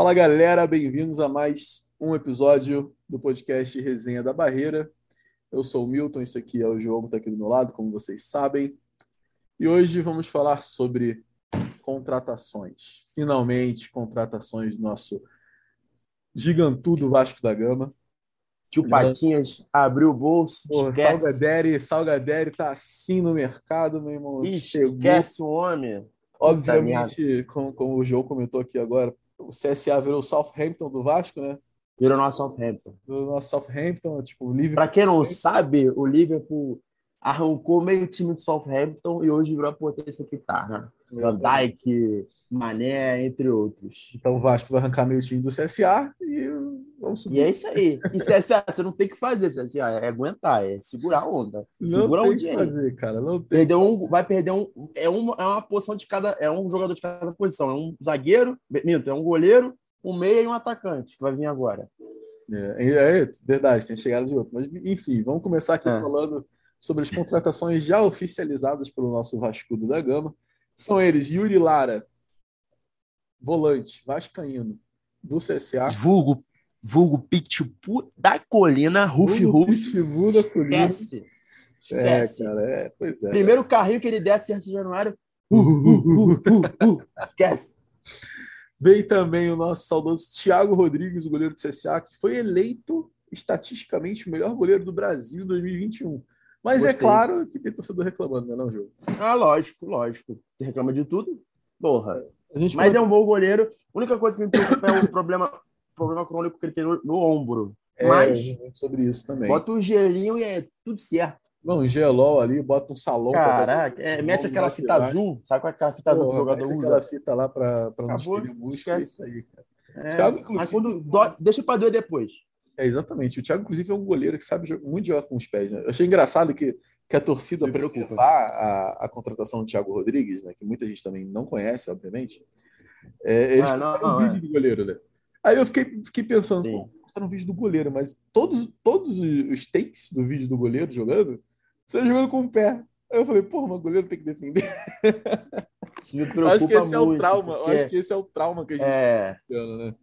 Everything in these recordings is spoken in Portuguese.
Fala galera, bem-vindos a mais um episódio do podcast Resenha da Barreira. Eu sou o Milton, esse aqui é o João, está aqui do meu lado, como vocês sabem. E hoje vamos falar sobre contratações. Finalmente, contratações do nosso gigantudo Vasco da Gama. Tio Patinhas abriu o bolso. Porra, Salgaderi, Salgaderi tá assim no mercado, meu irmão. Ixi, esquece o homem. Obviamente, como, como o João comentou aqui agora, o CSA virou o Southampton do Vasco, né? Virou nosso Southampton. Virou nosso Southampton, tipo, o Liverpool. Pra quem não sabe, o Liverpool arrancou meio time do Southampton e hoje virou a potência que tá, né? Van Dijk, Mané, entre outros. Então o Vasco vai arrancar meio time do CSA e vamos subir. E é isso aí. E CSA, você não tem que fazer, CSA, é aguentar, é segurar a onda. Não Segura tem que fazer, cara. Não tem. Perdeu um, vai perder um. É, um. é uma posição de cada. É um jogador de cada posição. É um zagueiro, minto, é um goleiro, um meia e um atacante que vai vir agora. É, é, é verdade, tem chegada de outro. Mas, enfim, vamos começar aqui é. falando sobre as contratações já oficializadas pelo nosso Vascudo da Gama. São eles Yuri Lara, volante, vascaíno, do CSA. Vulgo, vulgo Pitbull da colina, Rufi Rufi. Pitbull da colina. Esquece. É, cara, é, pois é. Primeiro carrinho que ele desce antes de januário. Uh, uh, uh, Esquece. Veio também o nosso saudoso Thiago Rodrigues, o goleiro do CSA, que foi eleito estatisticamente o melhor goleiro do Brasil em 2021. Mas é Gostei. é claro que tem torcedor reclamando, né, não, jogo? Ah, lógico, lógico. Você reclama de tudo? Porra. Mas pode... é um bom goleiro. A única coisa que me preocupa é o problema, problema crônico que ele tem no, no ombro. É, Mas sobre isso também. Bota um gelinho e é tudo certo. Não, um gelol ali, bota um salão. Caraca, é, mete aquela fita azul. Sabe qual é aquela fita Porra, azul que o jogador usa? aquela fita lá para não escolher música. Esquece. Aí, cara. É, Thiago, mas quando dó, deixa para doer depois. É, exatamente. O Thiago, inclusive, é um goleiro que sabe muito jogar com os pés. Né? Eu achei engraçado que, que a torcida, para levar a, a contratação do Thiago Rodrigues, né, que muita gente também não conhece, obviamente, é, eles ah, não, não, um é. vídeo do goleiro, né? Aí eu fiquei, fiquei pensando, Sim. pô, um vídeo do goleiro, mas todos, todos os takes do vídeo do goleiro jogando, você jogando com o pé. Aí eu falei, pô, mas o goleiro tem que defender. acho que esse é o trauma. Porque... acho que esse é o trauma que a gente é... tá né?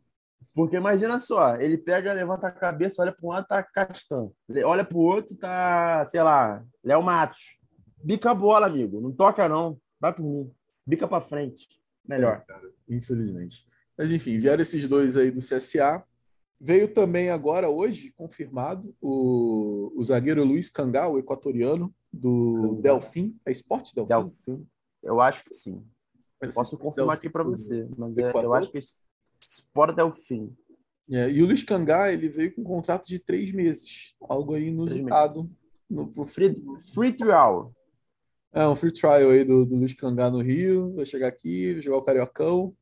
Porque imagina só, ele pega, levanta a cabeça, olha para um lado, tá Castan. Olha para o outro, tá, sei lá, Léo Matos. Bica a bola, amigo. Não toca, não. Vai por mim. Bica para frente. Melhor. É, cara, infelizmente. Mas enfim, vieram esses dois aí do CSA. Veio também agora, hoje, confirmado, o, o zagueiro Luiz Cangal, o equatoriano, do Delfim. É esporte Delfim? Delfim. Eu acho que sim. Posso confirmar Delfim, aqui para você, mas é, eu acho que Sport Delfim. É, e o Luiz Cangá, ele veio com um contrato de três meses. Algo aí inusitado. No, pro... free, free trial. É, um free trial aí do, do Luiz Cangá no Rio. Vai chegar aqui, jogar o Cariocão,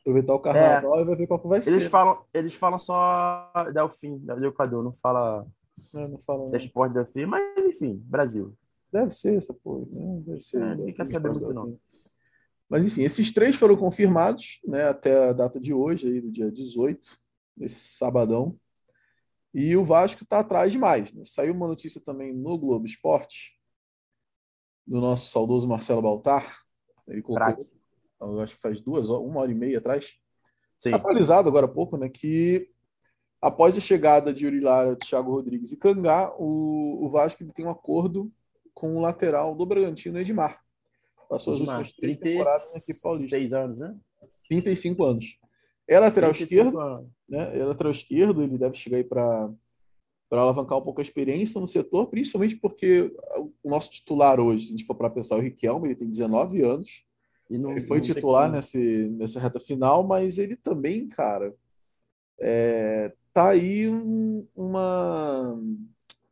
aproveitar o carnaval é, e vai ver qual vai eles ser. Falam, eles falam só Delfim, do Equador, não fala, é, não fala se é Sport Delfim, mas enfim, Brasil. Deve ser essa porra, né? Deve ser. É, ninguém quer saber muito, não. Mas, enfim, esses três foram confirmados né, até a data de hoje, aí, do dia 18, esse sabadão. E o Vasco está atrás demais. Né? Saiu uma notícia também no Globo Esporte, do nosso saudoso Marcelo Baltar. Ele colocou, eu acho que faz duas, uma hora e meia atrás, Sim. atualizado agora há pouco, né, que após a chegada de Yuri Lara, Thiago Rodrigues e Cangá, o, o Vasco tem um acordo com o lateral do Bragantino, Edmar. Passou as últimas três temporadas na equipe paulista. Seis anos, né? 35 anos. É lateral esquerdo, anos. né? É lateral esquerdo, ele deve chegar aí para para alavancar um pouco a experiência no setor, principalmente porque o nosso titular hoje, se a gente for para pensar, o Riquelme, ele tem 19 anos. Não, ele foi titular nesse, nessa reta final, mas ele também, cara, é, tá aí um, uma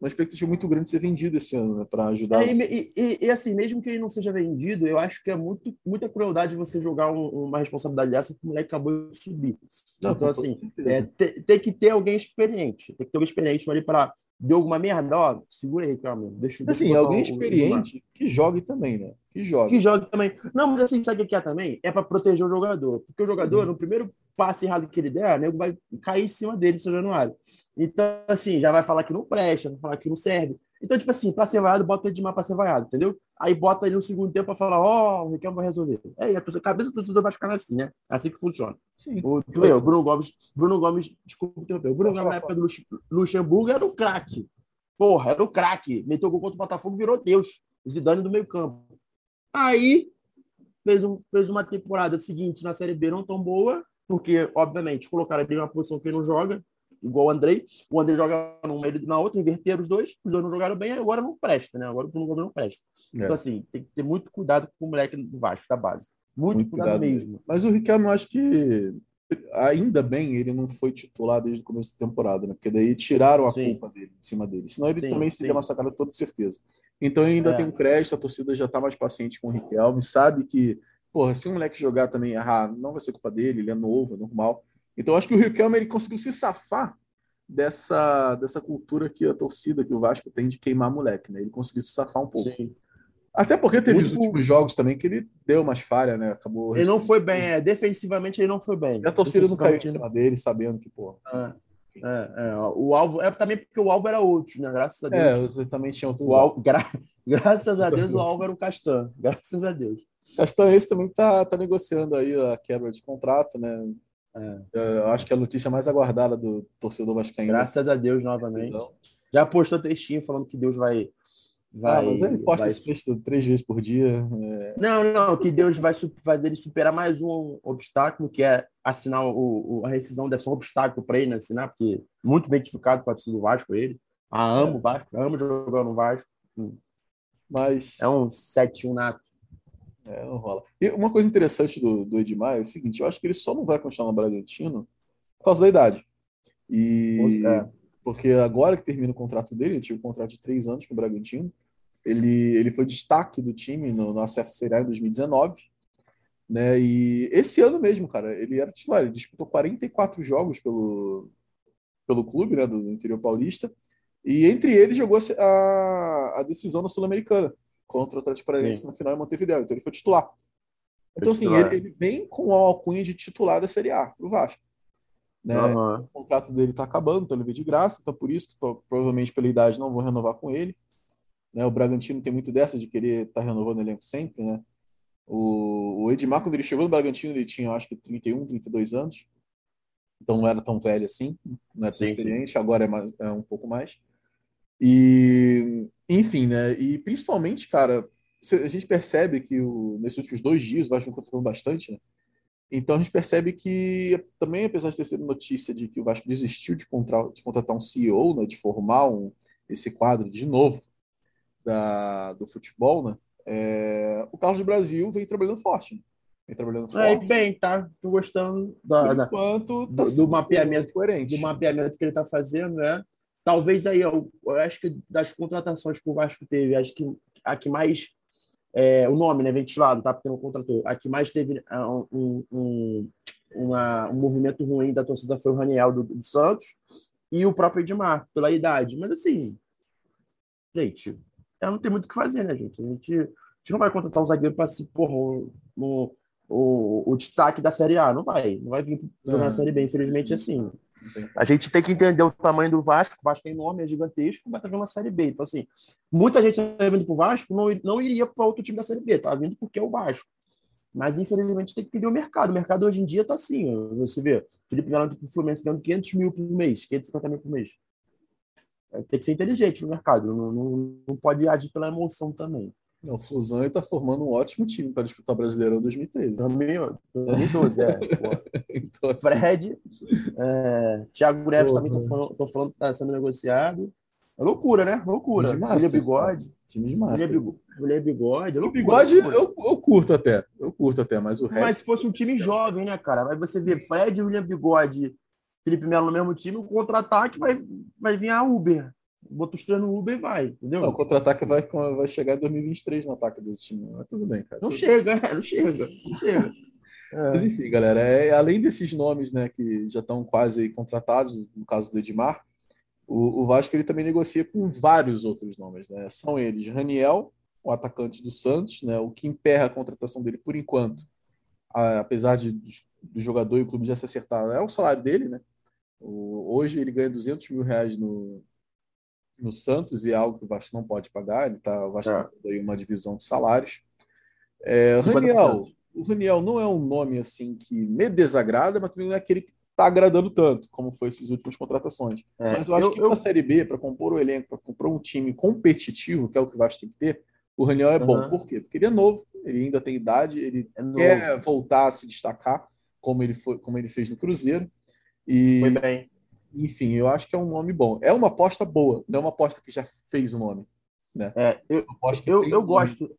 uma expectativa muito grande de ser vendido esse ano, né, para ajudar. É, e, e, e, assim, mesmo que ele não seja vendido, eu acho que é muito, muita crueldade você jogar um, uma responsabilidade dessa que o moleque acabou de subir. Não, então, assim, é, tem, tem, que ter alguém experiente. Tem que ter alguém experiente ali para. Deu alguma merda, ó, segura aí, calma. Deixa, deixa assim, alguém experiente o, que jogue também, né? Que jogue. Que jogue também. Não, mas assim, sabe o que é também? É para proteger o jogador. Porque o jogador, uhum. no primeiro passe errado que ele der, o nego vai cair em cima dele, São Januário. Então, assim, já vai falar que não presta, vai falar que não serve. Então, tipo assim, para ser vaiado, bota o Edmar para ser vaiado, entendeu? Aí bota ele no segundo tempo para falar, ó, oh, o Riquelme vai resolver. É, a, a cabeça do torcedor vai ficar assim, né? É assim que funciona. Sim. O, tu vê, o Bruno Gomes, Bruno Gomes, desculpa interromper, o Bruno Gomes na época do Luxemburgo era o craque. Porra, era o craque. Meteu gol contra o Botafogo, virou Deus. O Zidane do meio campo. Aí, fez, um, fez uma temporada seguinte na Série B não tão boa, porque, obviamente, colocaram ele uma posição que ele não joga, igual o Andrei. O Andrei joga numa, ele na outra, inverteram os dois, os dois não jogaram bem, agora não presta, né? Agora o Bruno não presta. É. Então, assim, tem que ter muito cuidado com o moleque do Vasco, da base. Muito, muito cuidado, cuidado, mesmo. Mas o Riquelme, eu acho que ainda bem ele não foi titular desde o começo da temporada, né? Porque daí tiraram a sim. culpa dele em cima dele. Senão ele sim, também seria sim. massacrado, toda certeza. Então ainda é. tem um crédito, a torcida já está mais paciente com o Riquelme, sabe que, porra, se o moleque jogar também errar, não vai ser culpa dele, ele é novo, é normal. Então acho que o Riquelme ele conseguiu se safar dessa, dessa cultura que a torcida, que o Vasco tem de queimar moleque, né? Ele conseguiu se safar um pouco. Sim. Até porque teve Muito... os últimos jogos também que ele deu umas falhas, né? Acabou. Ele não foi bem, é, defensivamente ele não foi bem. E a torcida não caiu em cima dele, sabendo que, pô. É, é, é, o alvo é também porque o alvo era outro, né? Graças a é, Deus. É, também tinha outros. O alvo, gra... Graças a Deus o alvo era o Castan. Graças a Deus. Castan esse também tá, tá negociando aí a quebra de contrato, né? É. Eu acho que é a notícia mais aguardada do torcedor vascaíno. Graças a Deus novamente. Já postou textinho falando que Deus vai Vai, ah, mas ele posta vai... esse texto três vezes por dia. É... Não, não, que Deus vai fazer ele superar mais um obstáculo, que é assinar o, o a rescisão um obstáculo para ele assinar, porque muito identificado com a torcida do Vasco ele. Ah, amo o é. Vasco, amo jogar no Vasco. Mas. É um 7-1 nato. É, não rola. E uma coisa interessante do, do Edmar é o seguinte: eu acho que ele só não vai continuar no Bragantino por causa da idade. E. É porque agora que termina o contrato dele, ele tinha um contrato de três anos com o Bragantino, ele, ele foi destaque do time no, no acesso serial em 2019, né? E esse ano mesmo, cara, ele era titular, ele disputou 44 jogos pelo, pelo clube, né, do interior paulista, e entre eles jogou a, a decisão na Sul-Americana contra o Atlético Paranaense no final em Montevideo, então ele foi titular. Então, assim, ele, ele, vem com a alcunha de titular da Série A pro Vasco. Né? Uhum. O contrato dele está acabando, então ele veio de graça, então por isso, provavelmente pela idade, não vou renovar com ele. Né? O Bragantino tem muito dessa de querer estar tá renovando o elenco sempre, né? O, o Edmar, quando ele chegou no Bragantino, ele tinha, acho que, 31, 32 anos. Então não era tão velho assim, não era tão sim, experiente, sim. agora é, mais, é um pouco mais. E, enfim, né? E principalmente, cara, a gente percebe que o, nesses últimos dois dias o Vasco contratou bastante, né? Então a gente percebe que também, apesar de ter sido notícia de que o Vasco desistiu de, contra, de contratar um CEO, né, de formar um, esse quadro de novo da, do futebol, né, é, o Carlos Brasil vem trabalhando forte. Né? Vem trabalhando forte. É, bem, tá. Tô gostando da, da enquanto, tá do, do mapeamento coerente. Do mapeamento que ele está fazendo, né? Talvez aí, eu, eu acho que das contratações que o Vasco teve, acho que a que mais é, o nome, né, ventilado, tá? Porque não contratou. A que mais teve é, um, um, uma, um movimento ruim da torcida foi o Raniel do, do, Santos e o próprio Edmar, pela idade. Mas assim, gente, não tem muito o que fazer, né, gente? A gente, a gente não vai contratar um zagueiro para se, porra, o, o, o, o, destaque da Série A. Não vai. Não vai vir jogar na Série B, infelizmente, assim. A gente tem que entender o tamanho do Vasco. O Vasco é enorme, é gigantesco, mas tá jogando uma Série B. Então, assim, muita gente tá vindo pro Vasco não, não iria para outro time da Série B, tá vindo porque é o Vasco. Mas, infelizmente, tem que entender o mercado. O mercado hoje em dia tá assim. Você vê, Felipe Melo pro Fluminense ganhando 500 mil por mês, 550 mil por mês. É, tem que ser inteligente no mercado. Não, não, não pode agir pela emoção também. Não, o Flusão está formando um ótimo time para disputar o Brasileirão 2013. 2012, é. então, assim... Fred, é, Thiago Neves também estou falando, falando que está sendo negociado. É loucura, né? Loucura. William Bigode. Time de massa. William Bigode. É o Bigode eu, eu curto até. Eu curto até, mas o resto... Mas se fosse um time jovem, né, cara? Mas você vê Fred, William Bigode, Felipe Melo no mesmo time, o contra-ataque vai, vai vir a Uber bota os três no Uber e vai, entendeu? Não, o contra-ataque vai, vai chegar em 2023 no ataque desse time, mas tudo bem, cara. Não chega, é, não chega, não chega. É. Mas enfim, galera, é, além desses nomes né, que já estão quase contratados, no caso do Edmar, o, o, Vasco ele também negocia com vários outros nomes. Né? São eles Raniel, o atacante do Santos, né, o que emperra a contratação dele por enquanto apesar de do jogador e o clube já se acertar, é o salário dele, né? hoje ele ganha 200 mil reais no, no Santos e é algo que o Vasco não pode pagar. Ele tá, o Vasco é. tem uma divisão de salários. É, Raniel, o Raniel não é um nome assim que me desagrada, mas também não é aquele que está agradando tanto, como foi essas últimas contratações. É, mas eu acho eu, que para a Série B, para compor o elenco, para comprar um time competitivo, que é o que o Vasco tem que ter, o Raniel é bom. Por quê? Porque ele é novo, ele ainda tem idade, ele é quer voltar a se destacar, como ele, foi, como ele fez no Cruzeiro. E, foi bem. Enfim, eu acho que é um nome bom. É uma aposta boa, não é uma aposta que já fez o nome. Né? É, eu, eu, eu gosto.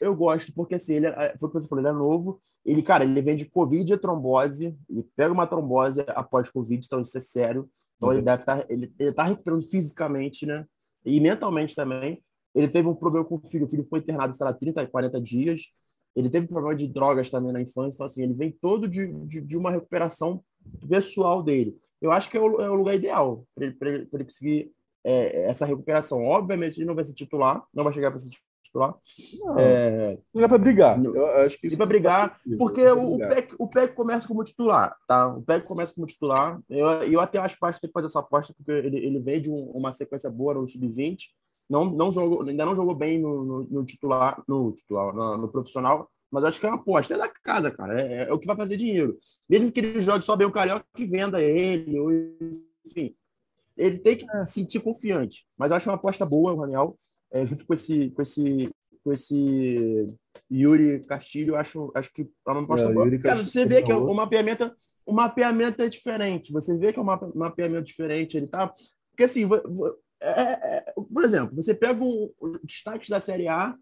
Eu gosto, porque assim, ele é, foi o que você falou, ele é novo. Ele, cara, ele vem de Covid e trombose. Ele pega uma trombose após Covid, então isso é sério. Então uhum. ele deve estar. Tá, ele, ele tá recuperando fisicamente, né? E mentalmente também. Ele teve um problema com o filho. O filho foi internado, sei lá, 30, 40 dias. Ele teve problema de drogas também na infância. Então, assim, ele vem todo de, de, de uma recuperação pessoal dele. Eu acho que é o, é o lugar ideal para ele, ele, ele, conseguir é, essa recuperação. Obviamente, ele não vai ser titular, não vai chegar para ser titular. Não, é... não para brigar. Eu acho que para brigar, porque o, PEC, o PEC começa como titular, tá? O PEC começa como titular. Eu, eu até acho que tem que fazer essa aposta, porque ele, ele vem de um, uma sequência boa no sub-20. Não, não jogou, ainda não jogou bem no, no, no titular, no titular, no, no, profissional, mas acho que é uma aposta. É da casa, cara. É, é, o que vai fazer dinheiro. Mesmo que ele jogue só bem o Carioca, que venda ele, ou, enfim. Ele tem que se é. sentir confiante. Mas eu acho uma aposta boa o Raniel é, junto com esse, com esse, com esse Yuri Castilho, acho, acho que é uma aposta é, Cara, você vê que o mapeamento, o mapeamento é diferente. Você vê que é um mapeamento diferente. Ele tá. Porque assim, é, é, é, por exemplo, você pega o, o destaques da Série A,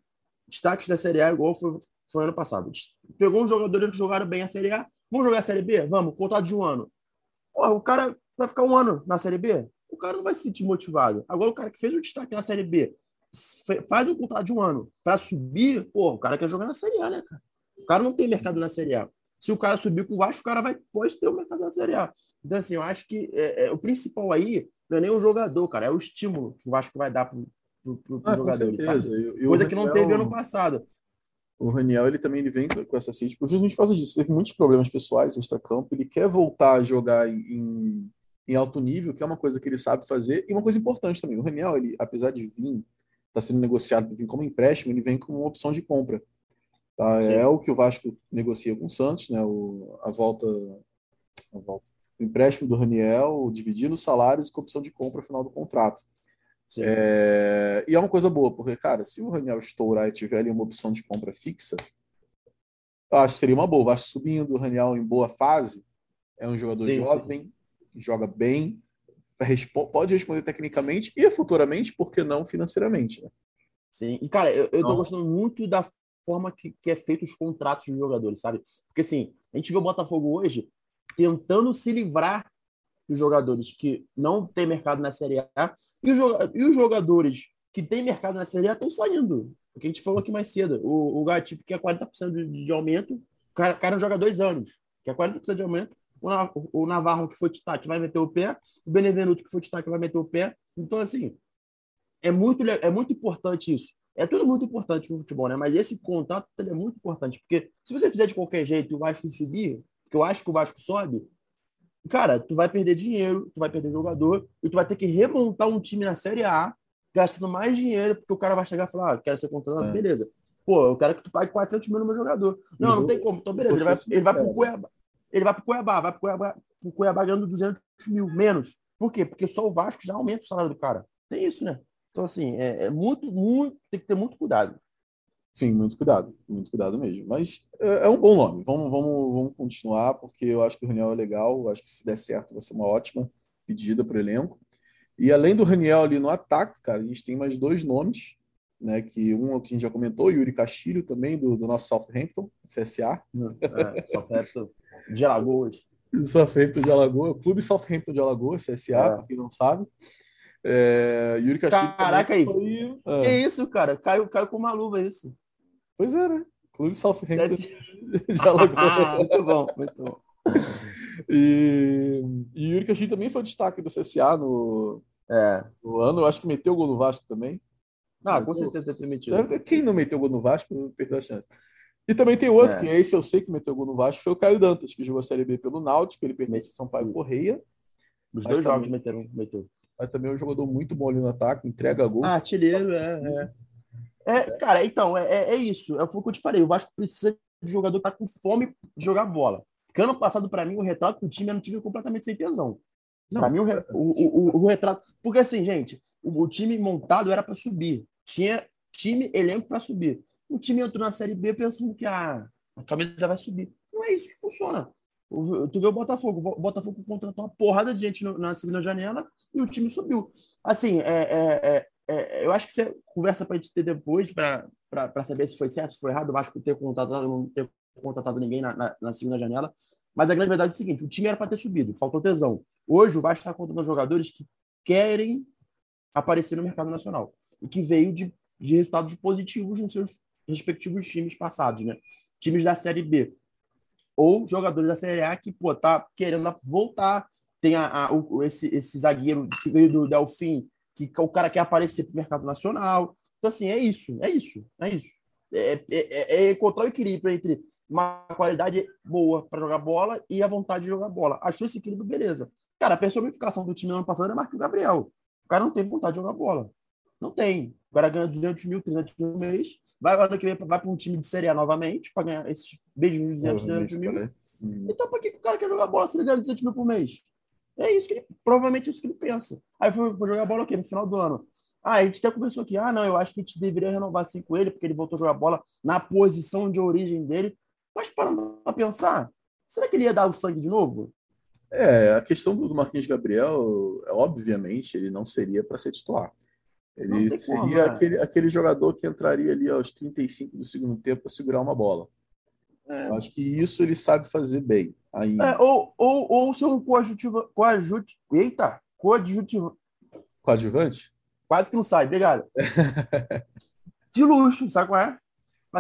destaques da Série A, igual foi, foi ano passado. Pegou um jogador que jogaram bem a Série A. Vamos jogar a Série B? Vamos, contrato de um ano. Porra, o cara vai ficar um ano na Série B? O cara não vai se sentir motivado. Agora, o cara que fez o destaque na Série B, faz um contrato de um ano para subir, pô, o cara quer jogar na Série A, né, cara? O cara não tem mercado na Série A. Se o cara subir com o Vasco, o cara vai pode ter o mercado na Série A. Então, assim, eu acho que é, é, o principal aí não é nem o jogador, cara, é o estímulo que o Vasco vai dar para pro, pro, pro ah, jogadores, sabe? Eu, Coisa que não teve ano passado. O Raniel, ele também ele vem com essa crítica, justamente por causa disso. Teve muitos problemas pessoais extra-campo. Ele quer voltar a jogar em, em alto nível, que é uma coisa que ele sabe fazer. E uma coisa importante também, o Raniel, ele, apesar de vir está sendo negociado vir como empréstimo, ele vem como opção de compra. Tá? É o que o Vasco negocia com o Santos, né? O, a, volta, a volta. O empréstimo do Raniel, dividindo os salários com opção de compra no final do contrato. É, e é uma coisa boa, porque, cara, se o Raniel estourar e tiver ali uma opção de compra fixa, eu acho que seria uma boa. Vasco subindo, o Raniel em boa fase, é um jogador sim, jovem, sim. joga bem, pode responder tecnicamente e futuramente, por que não financeiramente? Né? Sim, e cara, eu, eu tô gostando muito da forma que, que é feito os contratos dos jogadores, sabe? Porque assim, a gente vê o Botafogo hoje tentando se livrar dos jogadores que não tem mercado na Série A e os, e os jogadores que têm mercado na Série A estão saindo. O que a gente falou aqui mais cedo. O, o que é 40% de, de aumento, o cara, o cara joga dois anos, que é 40% de aumento, o Navarro, que foi destaque, vai meter o pé, o Benevenuto, que foi destaque, vai meter o pé. Então, assim, é muito, é muito importante isso. É tudo muito importante no futebol, né? Mas esse contato é muito importante, porque se você fizer de qualquer jeito e o Vasco subir, porque eu acho que o Vasco sobe, cara, tu vai perder dinheiro, tu vai perder jogador, e tu vai ter que remontar um time na Série A, gastando mais dinheiro, porque o cara vai chegar e falar, ah, quero ser contratado, é. beleza. Pô, eu quero que tu pague 400 mil no meu jogador. Não, não tem como. Então, beleza, ele vai, ele vai pro Cuiabá ele vai para o Cuiabá, vai para o Cuiabá, o Cuiabá ganhando 200 mil, menos. Por quê? Porque só o Vasco já aumenta o salário do cara. Tem isso, né? Então, assim, é, é muito, muito, tem que ter muito cuidado. Sim, muito cuidado, muito cuidado mesmo. Mas é, é um bom nome. Vamos, vamos, vamos continuar, porque eu acho que o Raniel é legal. Eu acho que se der certo, vai ser uma ótima pedida para o elenco. E além do Raniel ali no ataque, cara, a gente tem mais dois nomes, né? Que um que a gente já comentou, Yuri Castilho também, do, do nosso Southampton, CSA. É, Southampton de Alagoas. Southampton de Alagoas, Clube Southampton de Alagoas, CSA, é. para quem não sabe. É, Yuri Castilho. Caraca aí. Foi... É. Que isso, cara? Caiu, caiu com uma luva isso. Pois é, né? Clube Southampton de Alagoas. muito bom, muito bom. E, e Yuri Castilho também foi destaque do CSA no, é. no ano. Eu acho que meteu o gol no Vasco também. Ah, com certeza deve ter metido. Quem não meteu gol no Vasco perdeu a chance. E também tem outro, é. que esse eu sei que meteu gol no Vasco, foi o Caio Dantas, que jogou a Série B pelo Náutico, ele pertence a São Paulo Correia. Os dois jogos meteram, meteu. Mas também é um jogador muito bom ali no ataque, entrega gol. Ah, artilheiro, é, é. É. Cara, então, é, é, é isso. É o que eu te falei. O Vasco precisa de jogador que tá com fome de jogar bola. Porque ano passado, para mim, o retrato do time era um time completamente sem tesão. Para mim, o, o, o, o, retrato. Porque assim, gente, o, time montado era para subir. Tinha time, elenco para subir. O time entrou na Série B pensando que ah, a camisa vai subir. Não é isso que funciona. Tu vê o Botafogo. O Botafogo contratou uma porrada de gente na segunda janela e o time subiu. Assim, é, é, é, é eu acho que você conversa para a gente ter depois para saber se foi certo, se foi errado. Eu acho que ter contratado, não ter contratado ninguém na, na, na segunda janela. Mas a grande verdade é o seguinte: o time era para ter subido, faltou tesão. Hoje o Vasco está contratando jogadores que querem aparecer no mercado nacional e que veio de, de resultados positivos nos seus respectivos times passados, né? Times da Série B ou jogadores da Série A que, pô, tá querendo voltar. Tem a, a o, esse, esse zagueiro que veio do Delfim, que o cara quer aparecer para o mercado nacional. Então, assim, é isso, é isso, é isso. É, é, é, é encontrar o equilíbrio entre uma qualidade boa para jogar bola e a vontade de jogar bola. Achou esse equilíbrio, beleza. Cara, a personificação do time no ano passado era Marquinhos Gabriel. O cara não teve vontade de jogar bola. Não tem. O cara ganha 200 mil, 300 mil no mês. Vai ano que vem, vai para um time de Série A novamente para ganhar esses beijos de 200, 300 mil. Né? Então, por que, que o cara quer jogar bola se ele ganha 200 mil por mês? É isso que ele, provavelmente é isso que ele pensa. Aí foi, foi jogar bola aqui no final do ano. Ah, a gente até conversou aqui. Ah, não, eu acho que a gente deveria renovar assim com ele, porque ele voltou a jogar bola na posição de origem dele. Mas parando para pensar, será que ele ia dar o sangue de novo? É, a questão do Marquinhos Gabriel, obviamente, ele não seria para ser titular. Ele seria como, né? aquele, aquele jogador que entraria ali aos 35 do segundo tempo para segurar uma bola. É. Eu acho que isso ele sabe fazer bem ainda. É, ou, ou, ou ser um coadjutivo, coadjut, eita. Coadjuvante? Quase que não sai, obrigado. de luxo, sabe qual é?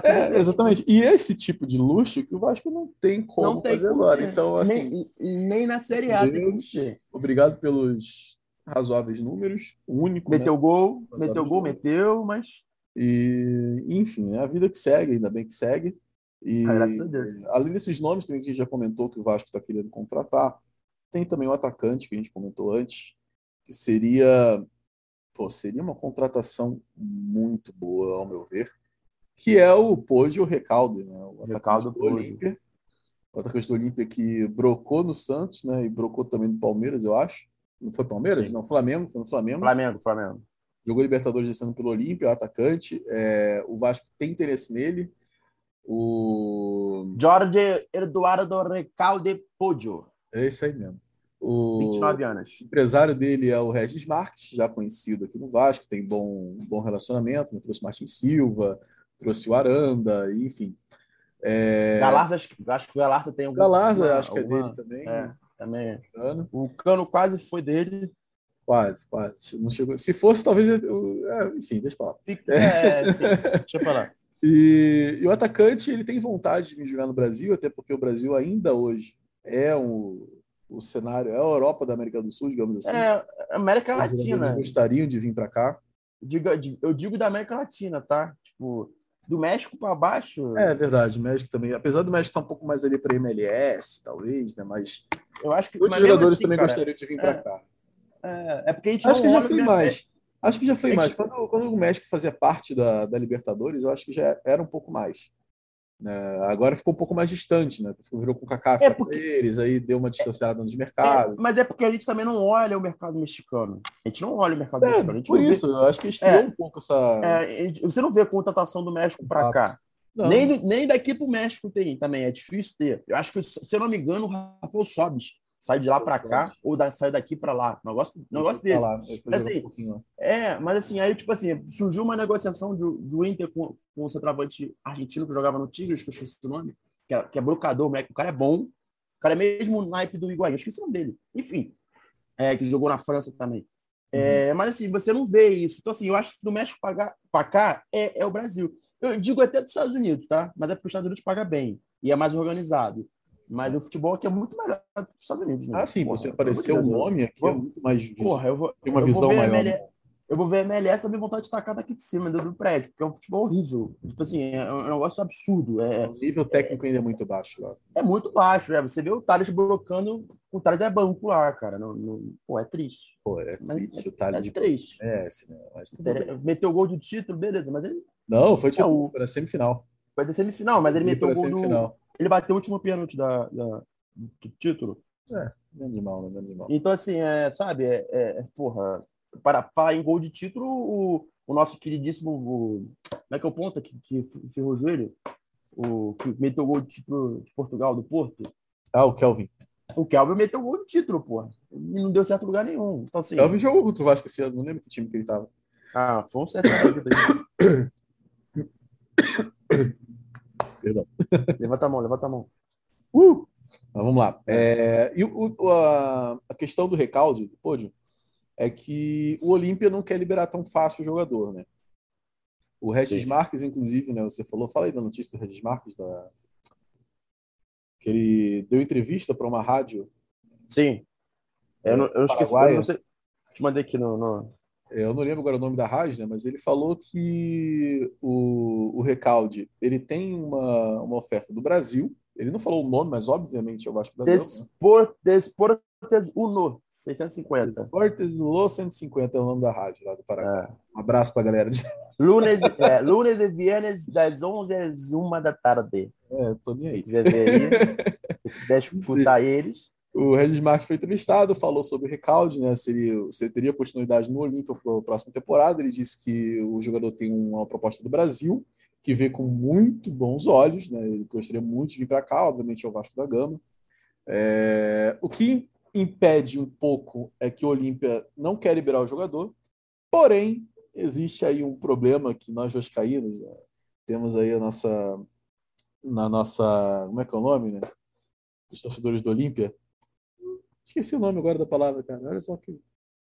É, exatamente. E esse tipo de luxo que o Vasco não tem como não tem fazer como agora. Ter. Então, assim. Nem, nem na Série A Deus, Obrigado pelos razoáveis números. O único. Meteu né? gol, meteu gol, meteu, mas. E, enfim, é a vida que segue, ainda bem que segue. E, Graças a Deus. Além desses nomes também que a gente já comentou que o Vasco está querendo contratar, tem também o atacante que a gente comentou antes, que seria. Pô, seria uma contratação muito boa, ao meu ver que é o Poggio Recalde, né? o Recaldo do Olímpia. O atacante do Olímpia que brocou no Santos, né? E brocou também no Palmeiras, eu acho. Não foi Palmeiras? Sim. Não, Flamengo, foi no Flamengo. Flamengo, Flamengo. Jogou Libertadores esse ano pelo Olímpia, atacante. É, o Vasco tem interesse nele. O. Jorge Eduardo Recalde Poggio. É isso aí mesmo. O 29 anos. O empresário dele é o Regis Marques, já conhecido aqui no Vasco, tem bom, bom relacionamento, né? trouxe Martin Silva, trouxe o Aranda, enfim. É... Galarza, acho, acho que o Galarza tem algum. Galarza, acho que é dele também. É, também. O Cano quase foi dele. Quase, quase. Não chegou. Se fosse, talvez. É, enfim, deixa eu falar. É, enfim, deixa eu falar. E, e, o atacante ele tem vontade de jogar no Brasil, até porque o Brasil ainda hoje é um, o cenário, é a Europa da América do Sul, digamos assim. É, América Latina. Gostariam de vir para cá. Digo, eu digo da América Latina, tá? Tipo, do México para baixo. É verdade, México também. Apesar do México estar tá um pouco mais ali para MLS, talvez, né? Mas eu acho que os jogadores assim, também cara, gostariam de vir para é, cá. É, é, porque a gente acho que já foi mais. Acho que já foi mais. Quando, quando, o México fazia parte da, da Libertadores, eu acho que já era um pouco mais. Né? Agora ficou um pouco mais distante, né? Virou com o Kaká é porque... eles, aí deu uma distanciada nos mercados. É, mas é porque a gente também não olha o mercado mexicano. A gente não olha o mercado é, mexicano. por isso, vê... eu acho que esfriou é, um pouco essa. É, você não vê a contratação do México para cá. Nem, nem daqui para o México tem também, é difícil ter. Eu acho que, se eu não me engano, o Rafael Sobis sai de lá para cá ou da, sai daqui para lá. Negócio, negócio desse. Assim, um é, mas assim, aí, tipo assim, surgiu uma negociação do, do Inter com, com o centroavante argentino que jogava no Tigres, que eu esqueci o nome, que é, que é brocador, moleque. O cara é bom. O cara é mesmo o naipe do Higuaín. Eu esqueci o nome dele. Enfim, é, que jogou na França também. É, uhum. mas assim, você não vê isso. Então, assim, eu acho que do México para cá é, é o Brasil. Eu digo até dos Estados Unidos, tá? Mas é porque os Estados Unidos paga bem e é mais organizado. Mas o futebol aqui é muito melhor do que os Estados Unidos. Né? Ah, sim, Porra, você apareceu o nome aqui é muito mais Porra, eu vou, tem uma visão maior. ML... eu vou ver a MLS também vontade de tacar daqui de cima, do prédio, porque é um futebol horrível. Tipo assim, é um negócio absurdo. É, o nível técnico é, ainda é muito baixo lá. É muito baixo, é. Você vê o Thales blocando, o Thales é banco lá, cara. Não, não... Pô, é triste. Pô, é triste. É, o Thales é de... triste. É, né? Mas meteu o gol de título, beleza, mas ele. Não, foi título, foi na semifinal. Foi da semifinal, mas ele meteu o gol do... Ele bateu o último pênalti da, da, do título. É, animal, né? Animal. Então, assim, é, sabe, é, é, porra, para falar em gol de título, o, o nosso queridíssimo. O, como é que é o ponta que, que ferrou o joelho? O que meteu o gol de título de Portugal, do Porto? Ah, o Kelvin. O Kelvin meteu o gol de título, pô. E não deu certo lugar nenhum. Então, assim. Kelvin jogou contra o Vasco esse ano, não lembro que time que ele tava. Ah, foi um CS Perdão. Levanta a mão, levanta a mão. Uh! Mas vamos lá. É, e o, a, a questão do recalde do pódio é que o Olímpia não quer liberar tão fácil o jogador, né? O Regis Marques, inclusive, né? Você falou, fala aí da notícia do Regis Marques, da... que ele deu entrevista para uma rádio. Sim. Eu, não, eu esqueci, eu não sei. Te mandei aqui no, no, Eu não lembro agora o nome da rádio, né? Mas ele falou que o, o Recalde ele tem uma, uma oferta do Brasil. Ele não falou o nome, mas obviamente eu acho que Despor? Desportes Uno. 650. Fortes Lô 150 é o nome da rádio lá do Paraguai. É. Um abraço pra galera. De... Lunes, é, lunes e viernes das 11 às 1 da tarde. É, tô nem aí. Se quiser ver aí, deixa eu escutar eles. O Regis Marques foi entrevistado, falou sobre o recalde, né? Seria, se teria continuidade no Olímpio para a próxima temporada. Ele disse que o jogador tem uma proposta do Brasil, que vê com muito bons olhos, né? Ele gostaria muito de vir para cá, obviamente, ao Vasco da Gama. É, o que impede um pouco é que o Olímpia não quer liberar o jogador, porém, existe aí um problema que nós vascaínos né, temos aí a nossa na nossa, como é que é o nome, né? Os torcedores do Olímpia. Esqueci o nome agora da palavra, cara. Olha só que,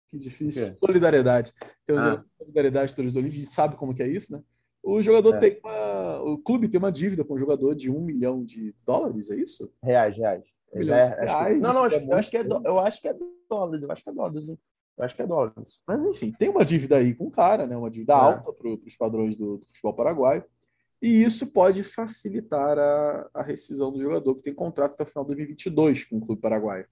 que difícil. Solidariedade. Temos ah. a solidariedade do Olímpia, a gente sabe como que é isso, né? O jogador é. tem uma, o clube tem uma dívida com o jogador de um milhão de dólares, é isso? Reais, reais. É, que... Não, não, acho, é eu, acho que é do... eu acho que é dólares, eu acho que é dólares. Hein? Eu acho que é dólares. Mas, enfim, tem uma dívida aí com o cara, né? Uma dívida é. alta para os padrões do, do, futebol paraguaio. E isso pode facilitar a, a, rescisão do jogador, que tem contrato até o final de 2022 com o clube paraguaio.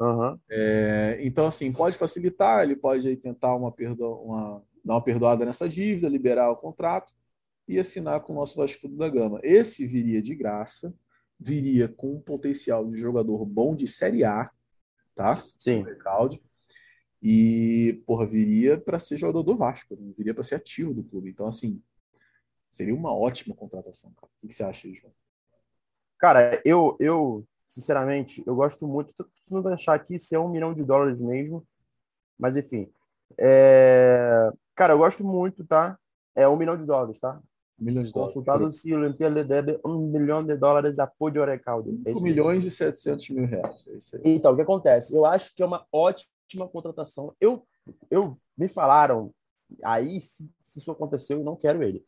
Uhum. É, então, assim, pode facilitar, ele pode aí tentar uma, perdo, uma, dar uma perdoada nessa dívida, liberar o contrato e assinar com o nosso Vasco da Gama. Esse viria de graça, viria com um potencial de jogador bom de Série A, tá? Sim. Recalde. E, porra, viria para ser jogador do Vasco, né? viria para ser ativo do clube. Então, assim, seria uma ótima contratação, cara. O que, você acha, João? Cara, eu, eu, sinceramente, eu gosto muito, tô tentando achar aqui se é um milhão de dólares mesmo, mas enfim. É... Cara, eu gosto muito, tá? É um milhão de dólares, tá? milhões de dólares. Consultado se o Olimpia lhe deve um milhão de dólares apoio de Recalde. 5 milhões e 700 mil reais. É então, o que acontece? Eu acho que é uma ótima contratação. Eu, eu me falaram, aí, se, se isso aconteceu, eu não quero ele.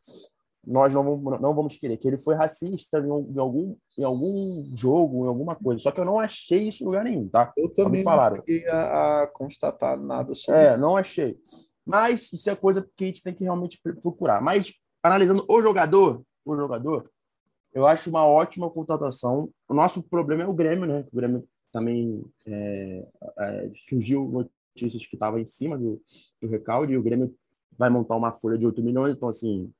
Nós não vamos, não vamos querer, que ele foi racista em, algum, em algum jogo, em alguma coisa. Só que eu não achei isso em lugar nenhum, tá? Eu também me falaram. não cheguei a, a constatar nada sobre É, não achei. Mas isso é coisa que a gente tem que realmente procurar. Mas analisando o jogador, o jogador, eu acho uma ótima contratação. O nosso problema é o Grêmio, né? O Grêmio também é, é, surgiu notícias que estava em cima do, do recalde e o Grêmio vai montar uma folha de 8 milhões, então assim,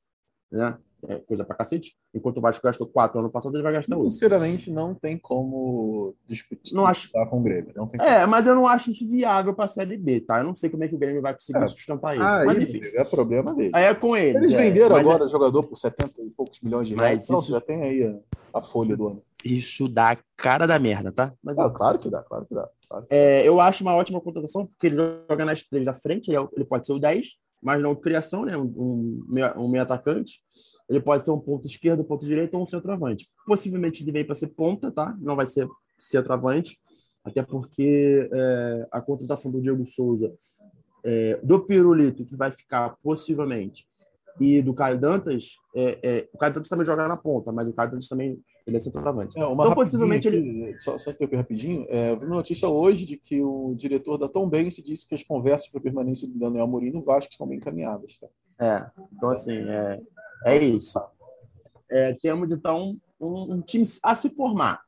né? é coisa pra cacete. Enquanto o Vasco gastou 4 ano passado, ele vai gastar 8. Sinceramente, não tem como discutir não acho... com o Grêmio. Não tem é, mas eu não acho isso viável pra Série B, tá? Eu não sei como é que o Grêmio vai conseguir é. sustentar isso. Ah, mas enfim. É problema dele. Aí é com ele. Eles é. venderam mas agora é... jogador por 70 e poucos milhões de reais. Então, isso... já tem aí a, folha do ano. Isso dá cara da merda, tá? Mas, ah, claro que dá, claro que dá. Claro que dá. É, eu acho uma ótima contratação, porque ele joga nas três da frente, ele pode ser o 10, mas não criação, né? Um, um, um meio atacante. Ele pode ser um ponto esquerdo, ponto direito ou um centroavante. Possivelmente ele vem para ser ponta, tá? Não vai ser centroavante, até porque é, a contratação do Diego Souza, é, do Pirulito, que vai ficar possivelmente e do Caio Dantas, é, é, o Caio Dantas também joga na ponta, mas o Caio Dantas também ele é centroavante. É, então, possivelmente ele. Só, só ter rapidinho, é, eu vi uma notícia hoje de que o diretor da Tom Benz disse que as conversas para a permanência do Daniel Amorim no Vasco estão bem encaminhadas. Tá? É, então assim, é, é isso. É, temos então um, um, time a se formar.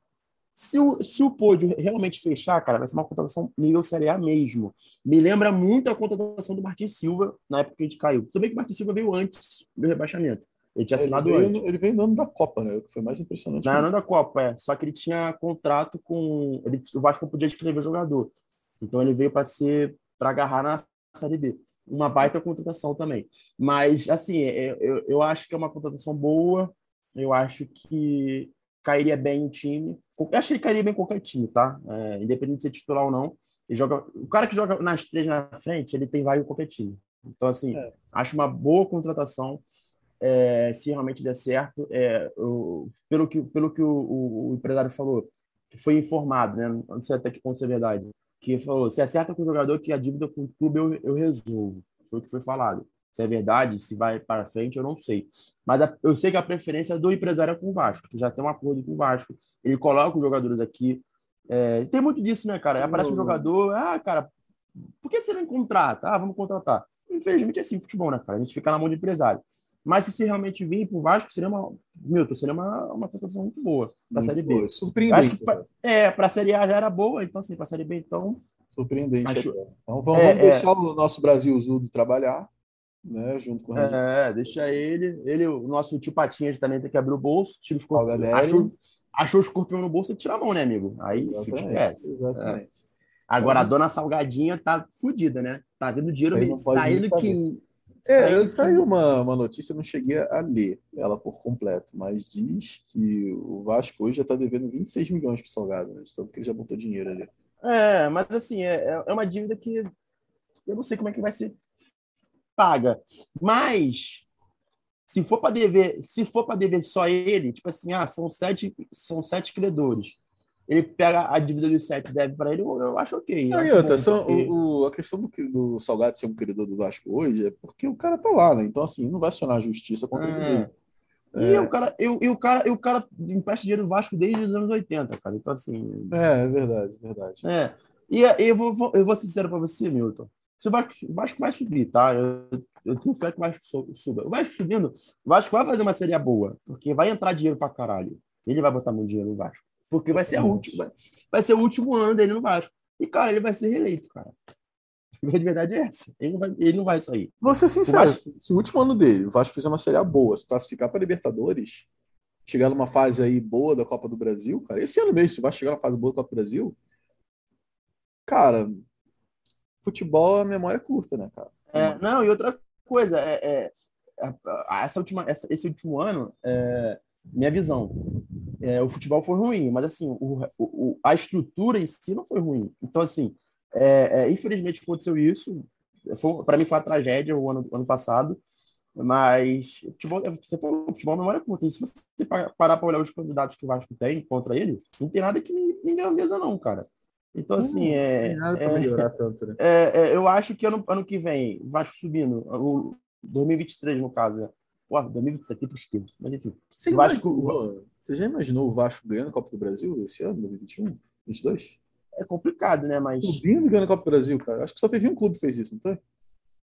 Se o, se o pódio realmente fechar, cara, vai ser uma contratação nível Série A mesmo. Me lembra muito a contratação do Martin Silva na época que a gente caiu. Tudo bem que o Martin Silva veio antes do rebaixamento. Ele tinha assinado ele veio, antes. Ele veio no ano da Copa, né? O que foi mais impressionante. Não, ano da Copa, é. Só que ele tinha contrato com. Ele, o Vasco podia escrever o jogador. Então ele veio para ser para agarrar na Série B. Uma baita contratação também. Mas, assim, é, eu, eu acho que é uma contratação boa. Eu acho que cairia bem o time. Eu acho que ele cairia bem em qualquer time, tá? É, independente de ser titular ou não. Ele joga, o cara que joga nas três na frente, ele tem vaga em qualquer time. Então, assim, é. acho uma boa contratação é, se realmente der certo. É, o, pelo que, pelo que o, o, o, empresário falou, que foi informado, né? não sei até que ponto isso é verdade, que falou, se acerta com o jogador que a dívida com o clube eu, eu resolvo. Foi o que foi falado. Se é verdade, se vai para frente, eu não sei. Mas a, eu sei que a preferência do empresário é com o Vasco, que já tem um acordo com o Vasco. Ele coloca os jogadores aqui. É, tem muito disso, né, cara? Aparece um jogador, ah, cara, por que você não contrata? Ah, vamos contratar. Infelizmente é assim futebol, né, cara? A gente fica na mão do empresário. Mas se você realmente vir o Vasco, seria uma. Milton, seria uma, uma contratação muito boa para a Série B. Surpreendente. Pra, é, para a Série A já era boa, então, assim, para a Série B, então. Surpreendente. Acho... Então vamos, é, deixar é... o nosso Brasil Zudo trabalhar, né? Junto com o É, deixa ele. Ele, o nosso tio Patinhas também tem que abrir o bolso, tira os. Achou, achou o escorpião no bolso e tira a mão, né, amigo? Aí esquece. Exatamente. É. Agora a dona Salgadinha tá fodida, né? Tá vendo dinheiro saindo que é, eu saiu uma, uma notícia, não cheguei a ler ela por completo, mas diz que o Vasco hoje já está devendo 26 milhões para o Salgado, né? Tanto que ele já botou dinheiro ali. É, mas assim, é, é uma dívida que eu não sei como é que vai ser paga. Mas se for para dever, se for para dever só ele, tipo assim, ah, são sete, são sete credores ele pega a dívida do sete e deve para ele, eu acho ok. Não, e outra, são, porque... o, a questão do, do Salgado ser um queridor do Vasco hoje é porque o cara tá lá, né? Então, assim, não vai acionar a justiça contra é. ele. E, é. o cara, eu, e o cara, e o cara empresta dinheiro do Vasco desde os anos 80, cara. Então, assim. É, é verdade, verdade. É. E, e eu, vou, eu vou ser sincero para você, Milton. Se o Vasco, o Vasco vai subir, tá? Eu, eu tenho fé que o Vasco suba. O Vasco subindo, o Vasco vai fazer uma série boa, porque vai entrar dinheiro pra caralho. Ele vai botar muito dinheiro no Vasco. Porque vai ser a última, vai ser o último ano dele no Vasco. E, cara, ele vai ser reeleito, cara. A verdade é essa. Ele não vai, ele não vai sair. Vou ser sincero, Vasco... se o último ano dele, o Vasco fizer uma série boa, se classificar para Libertadores, chegar numa fase aí boa da Copa do Brasil, cara, esse ano mesmo, se o Vasco chegar numa fase boa da Copa do Brasil, cara, futebol a memória é curta, né, cara? É, não, e outra coisa, é, é, é essa última, essa, esse último ano, é, minha visão. É, o futebol foi ruim, mas assim, o, o, a estrutura em si não foi ruim. Então, assim, é, é, infelizmente aconteceu isso. Para mim foi uma tragédia o ano, ano passado. Mas futebol, é, você falou, futebol memória curta. se você parar para olhar os candidatos que o Vasco tem contra ele, não tem nada que nem grandeza, não, cara. Então, assim, hum, é, é, tanto, né? é, é, eu acho que ano, ano que vem, Vasco subindo, o 2023, no caso, Porra, 2023 aqui tristeza. Mas enfim. Você, Vasco... imaginou, você já imaginou o Vasco ganhando a Copa do Brasil esse ano, 2021, 2022? É complicado, né? Mas. Subindo ganhando a Copa do Brasil, cara. Acho que só teve um clube que fez isso, não tem?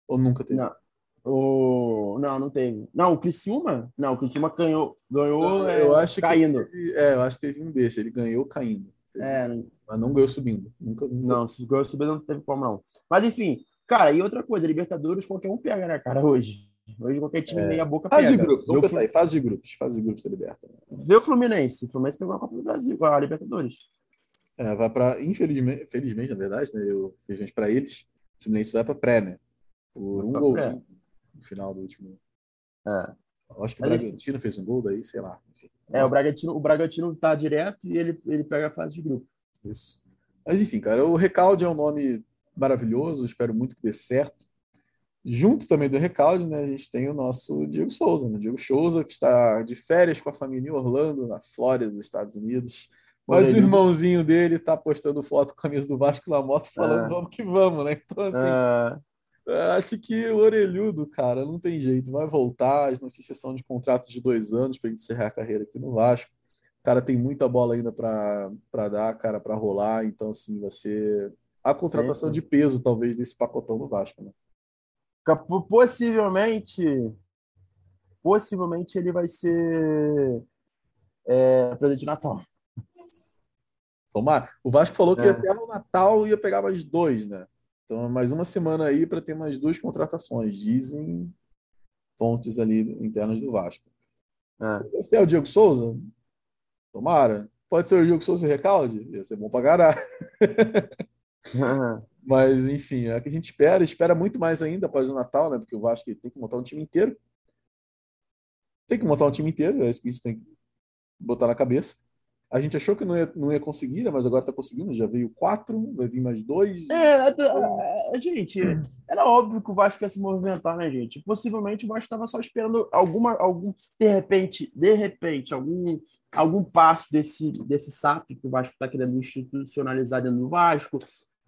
Ou nunca teve? Não. O... Não, não teve. Não, o Criciúma? Não, o Criciúma ganhou, ganhou é, eu acho caindo. Teve, é, eu acho que teve um desse. Ele ganhou caindo. Teve, é, mas não ganhou subindo. Nunca, nunca... Não, se ganhou subindo não teve como, não. Mas enfim, cara, e outra coisa, Libertadores qualquer um pega, né, cara, hoje. Hoje qualquer time é. meia boca faz pega. de grupos, vamos pensar aí, fase de grupos, fase de grupos da Liberta. Vê o Fluminense, o Fluminense pegou a Copa do Brasil, a Libertadores. É, vai para, infelizmente, felizmente, na verdade, né, eu, felizmente para eles, o Fluminense vai para pré, né, por um gol no final do último. É. Acho que o Bragantino fez um gol daí, sei lá. Enfim. É, o Bragantino, o Bragantino tá direto e ele, ele pega a fase de grupo. Isso. Mas enfim, cara, o Recalde é um nome maravilhoso, espero muito que dê certo. Junto também do Recalde, né, a gente tem o nosso Diego Souza, né? Diego Souza, que está de férias com a família em Orlando, na Flórida, dos Estados Unidos. Mas o irmãozinho dele está postando foto com a camisa do Vasco na moto, falando é. vamos que vamos, né? Então, assim, Acho que o orelhudo, cara, não tem jeito. Vai voltar. As notícias são de contrato de dois anos para ele encerrar a carreira aqui no Vasco. O cara tem muita bola ainda para dar, cara, para rolar. Então, assim, vai ser a contratação Sim. de peso, talvez, desse pacotão do Vasco, né? Possivelmente, possivelmente ele vai ser é, presente de Natal. Tomar. O Vasco falou que é. até no Natal ia pegar mais dois, né? Então, mais uma semana aí para ter mais duas contratações, dizem fontes ali internas do Vasco. É. Se é o Diego Souza, tomara. Pode ser o Diego Souza e o Recalde? Ia ser bom para caralho. Mas, enfim, é o que a gente espera. Espera muito mais ainda após o Natal, né? Porque o Vasco tem que montar um time inteiro. Tem que montar um time inteiro, é isso que a gente tem que botar na cabeça. A gente achou que não ia, não ia conseguir, né? mas agora está conseguindo. Já veio quatro, vai vir mais dois. É, é, gente, era óbvio que o Vasco ia se movimentar, né, gente? Possivelmente o Vasco estava só esperando alguma, algum, de repente, de repente, algum, algum passo desse, desse SAP que o Vasco está querendo institucionalizar dentro do Vasco.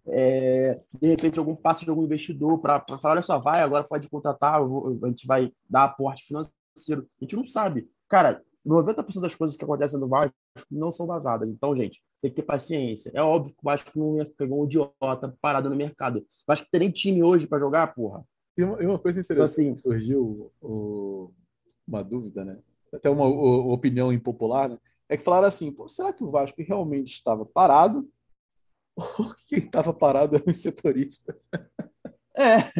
É, de repente, algum passo de algum investidor para falar: olha só, vai, agora pode contratar, vou, a gente vai dar aporte financeiro. A gente não sabe. Cara, 90% das coisas que acontecem no Vasco não são vazadas. Então, gente, tem que ter paciência. É óbvio que o Vasco não ia pegar um idiota parado no mercado. O Vasco tem nem time hoje para jogar, porra. E uma, coisa interessante então, assim, surgiu o, uma dúvida, né? Até uma o, opinião impopular, né? É que falaram assim: será que o Vasco realmente estava parado? Quem estava parado eram os setoristas? É.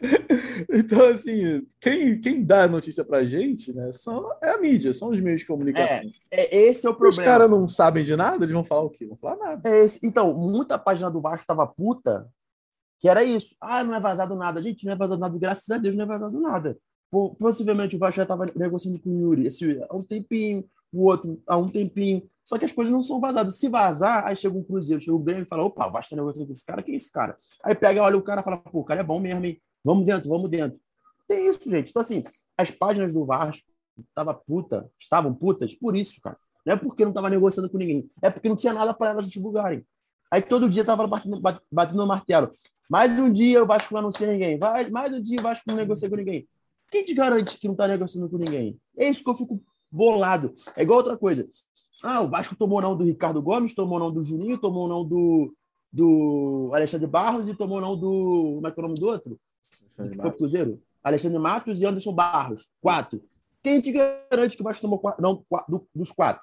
Então, assim, quem, quem dá a notícia pra gente, né, são, é a mídia, são os meios de comunicação. É, é esse é o problema. Os caras não sabem de nada, eles vão falar o quê? Vão falar nada. É então, muita página do Vasco tava puta, que era isso. Ah, não é vazado nada. Gente, não é vazado nada, graças a Deus não é vazado nada. Possivelmente o Vasco já tava negociando com o Yuri esse, há um tempinho, o outro há um tempinho. Só que as coisas não são vazadas. Se vazar, aí chega um Cruzeiro, chega o Grêmio e fala: opa, Vasco tá negociando com esse cara, quem é esse cara? Aí pega, olha o cara e fala: pô, o cara é bom mesmo, hein? Vamos dentro, vamos dentro. Tem isso, gente. Então, assim, as páginas do Vasco estavam puta, estavam putas por isso, cara. Não é porque não estava negociando com ninguém, é porque não tinha nada para elas divulgarem. Aí todo dia tava batendo, batendo no martelo. Mais um dia o Vasco não anuncia ninguém. Vai, mais um dia o Vasco não negocia com ninguém. Quem te garante que não está negociando com ninguém? É isso que eu fico bolado. É igual outra coisa. Ah, o Vasco tomou não do Ricardo Gomes, tomou não do Juninho, tomou não do, do Alexandre Barros e tomou não do. Como é que é o nome do outro? foi pro Cruzeiro? Alexandre Matos e Anderson Barros. Quatro. Quem te garante que o Vasco tomou quatro? Não, quatro, dos quatro.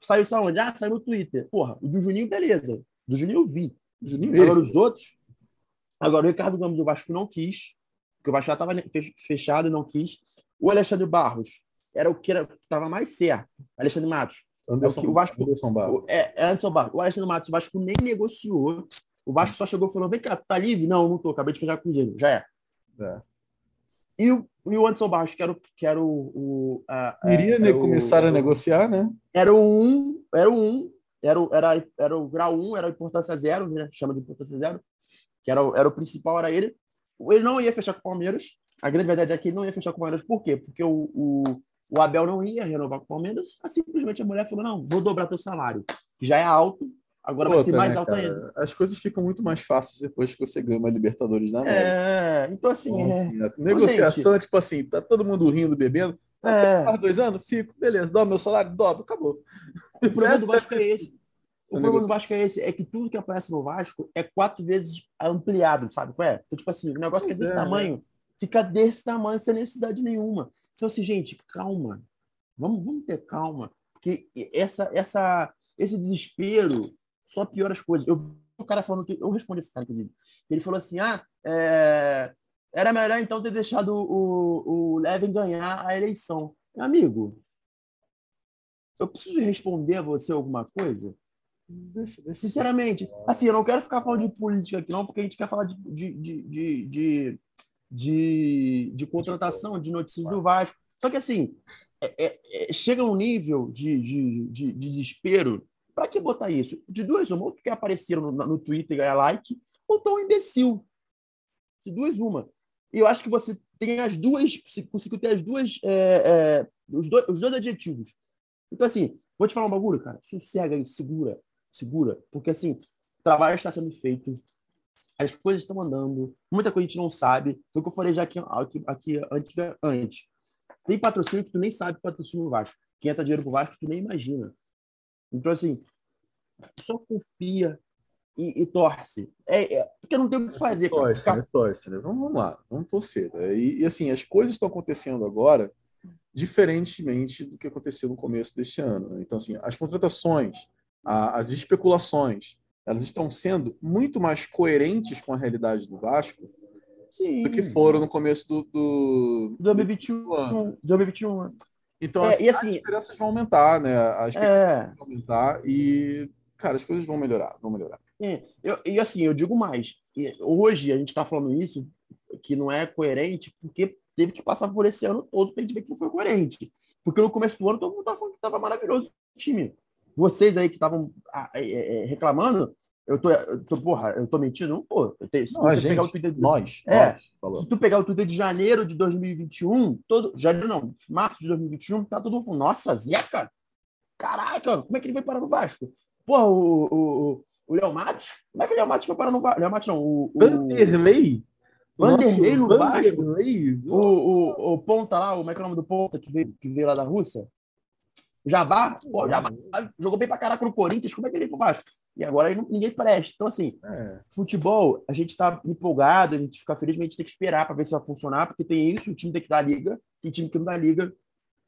Saiu só onde? Ah, saiu no Twitter. Porra, o do Juninho, beleza. Do Juninho eu vi. Do Juninho Agora os outros. Agora o Ricardo Gomes do Vasco não quis, porque o Vasco já estava fechado e não quis. O Alexandre Barros era o que estava mais certo. Alexandre Matos. Anderson, é o, o Vasco, Anderson Barros. É, é Anderson Barros. O Alexandre Matos, o Vasco nem negociou. O Vasco só chegou e falou: vem cá, tá livre? Não, não tô, acabei de fechar com o Cruzeiro. Já é. É. E o, e o Anderson Barros, que era o. Que era o, o a, Iria né, começar a negociar, né? Era o 1, era o 1, era o, era, era o grau 1, era a importância zero, né? chama de importância zero, que era, o, era o principal, era ele. Ele não ia fechar com o Palmeiras. A grande verdade é que ele não ia fechar com o Palmeiras. Por quê? Porque o, o, o Abel não ia renovar com o Palmeiras. Assim, simplesmente a mulher falou: não, vou dobrar teu salário, que já é alto, Agora Outra, vai ser mais né, alto cara? ainda. As coisas ficam muito mais fáceis depois que você ganha uma Libertadores na América. É, então assim. Então, é... assim a negociação é tipo assim: tá todo mundo rindo, bebendo. É. Faz dois anos? Fico, beleza, dobra meu salário, dobra, acabou. O problema do Vasco é esse. O problema do Vasco é esse, é que tudo que aparece no Vasco é quatro vezes ampliado, sabe? É? Então, tipo assim, o negócio pois que é desse é, tamanho né? fica desse tamanho sem necessidade nenhuma. Então, assim, gente, calma. Vamos, vamos ter calma. Porque essa, essa, esse desespero só piora as coisas. Eu o cara falando que eu respondi esse cara inclusive. Ele falou assim: "Ah, é, era melhor então ter deixado o, o Levin ganhar a eleição". Meu amigo, eu preciso responder a você alguma coisa? Deixa, deixa. Sinceramente, assim, eu não quero ficar falando de política aqui, não, porque a gente quer falar de, de, de, de, de, de contratação, de notícias do Vasco. Só que, assim, é, é, é, chega um nível de, de, de, de desespero para que botar isso? De duas, uma, ou que apareceram no, no Twitter e ganhar like, ou tão imbecil. De duas, uma. E eu acho que você tem as duas, conseguiu ter as duas, é, é, os, dois, os dois adjetivos. Então, assim, vou te falar um bagulho, cara. Sossega aí, segura, segura. Porque, assim, o trabalho está sendo feito. As coisas estão andando, muita coisa a gente não sabe. Foi o que eu falei já aqui, aqui, aqui antes, antes. Tem patrocínio que tu nem sabe patrocínio o Vasco. Quem entra dinheiro pro Vasco, tu nem imagina. Então, assim, só confia e, e torce. É, é, porque não tem o que fazer. Torce, cara. né? Torce, né? Vamos, vamos lá, vamos torcer. Né? E, e, assim, as coisas estão acontecendo agora diferentemente do que aconteceu no começo deste ano. Né? Então, assim, as contratações, a, as especulações, elas estão sendo muito mais coerentes com a realidade do Vasco Sim. do que foram no começo do, do 2021. 2021. Então, é, assim, assim, as diferenças vão aumentar, né? As é... vão aumentar e, cara, as coisas vão melhorar, vão melhorar. É, eu, e assim, eu digo mais. Hoje a gente está falando isso que não é coerente porque teve que passar por esse ano todo para a gente ver que não foi coerente. Porque no começo do ano todo mundo estava falando que estava maravilhoso o time. Vocês aí que estavam ah, é, é, é, reclamando, eu tô, eu tô, porra, eu tô mentindo? Não tô. Tenho, se não, gente, pegar o Twitter de... nós, é, nós, se tu pegar o Twitter de janeiro de 2021, todo, janeiro não, março de 2021, tá todo mundo, nossa, Zeca, caraca, como é que ele vai parar no Vasco? Porra, o, o, o Léo Matos, como é que o Léo Matos foi parar no Vasco? Léo Matos não, o... o... Vanderlei? Vanderlei no Vasco? O, o, o ponta lá, como é que é o nome do ponta que veio, que veio lá da Rússia? Jabá, pô, Jabá jogou bem pra caraca no Corinthians, como é que ele veio pro Vasco? E agora ninguém presta. Então, assim, é. futebol, a gente tá empolgado, a gente fica feliz, mas a gente tem que esperar para ver se vai funcionar, porque tem isso, o time tem que dar liga, tem time que não dá liga,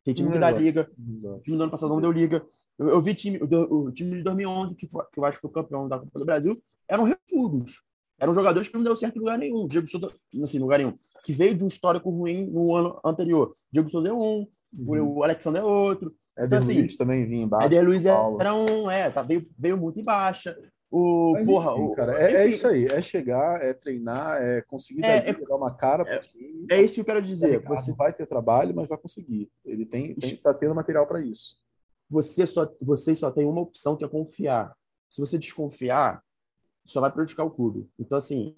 tem time que dá liga, o time do ano passado não deu liga. Eu, eu vi time, o, o, time de 2011, que, foi, que eu acho que foi campeão da Copa do Brasil, eram refugos. Eram jogadores que não deu certo em lugar nenhum. Diego Souza, assim, lugar nenhum. Que veio de um histórico ruim no ano anterior. Diego Souza é um, uhum. o Alexandre é outro. Éder então, assim, Luiz também vinha embaixo. Éder Luiz era um, é, tá, veio, veio muito em baixa. O, Mas, porra, enfim, o, cara, é, é, isso aí, é chegar, é treinar, é conseguir é, dar, é, uma cara. É, é isso que eu quero dizer. Você vai ter trabalho, mas vai conseguir. Ele tem, tem tá tendo material para isso. Você só, você só tem uma opção que é confiar. Se você desconfiar, só vai prejudicar o clube. Então, assim,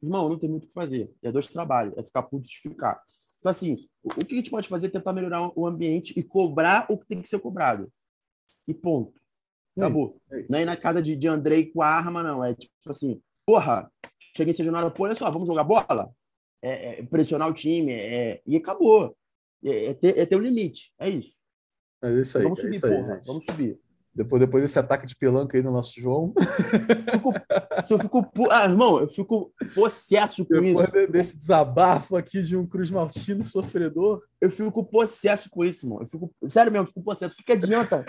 irmão, não tem muito o que fazer. É dois trabalhos, é ficar puto de ficar. Então, assim, o que a gente pode fazer é tentar melhorar o ambiente e cobrar o que tem que ser cobrado. E ponto. Acabou. É não é na casa de, de Andrei com a arma, não. É tipo assim, porra, cheguei esse jornal, pô, olha só, vamos jogar bola? É, é pressionar o time, é, e acabou. É, é, ter, é ter um limite. É isso. É isso aí. Vamos é subir, é porra. Aí, vamos subir. Depois, depois desse ataque de pelanca aí no nosso João. Eu fico, eu fico, ah, irmão, eu fico possesso com depois isso. Depois desse desabafo aqui de um Cruz Maltino sofredor. Eu fico possesso com isso, irmão. Eu fico, sério mesmo, eu fico possesso. O que adianta?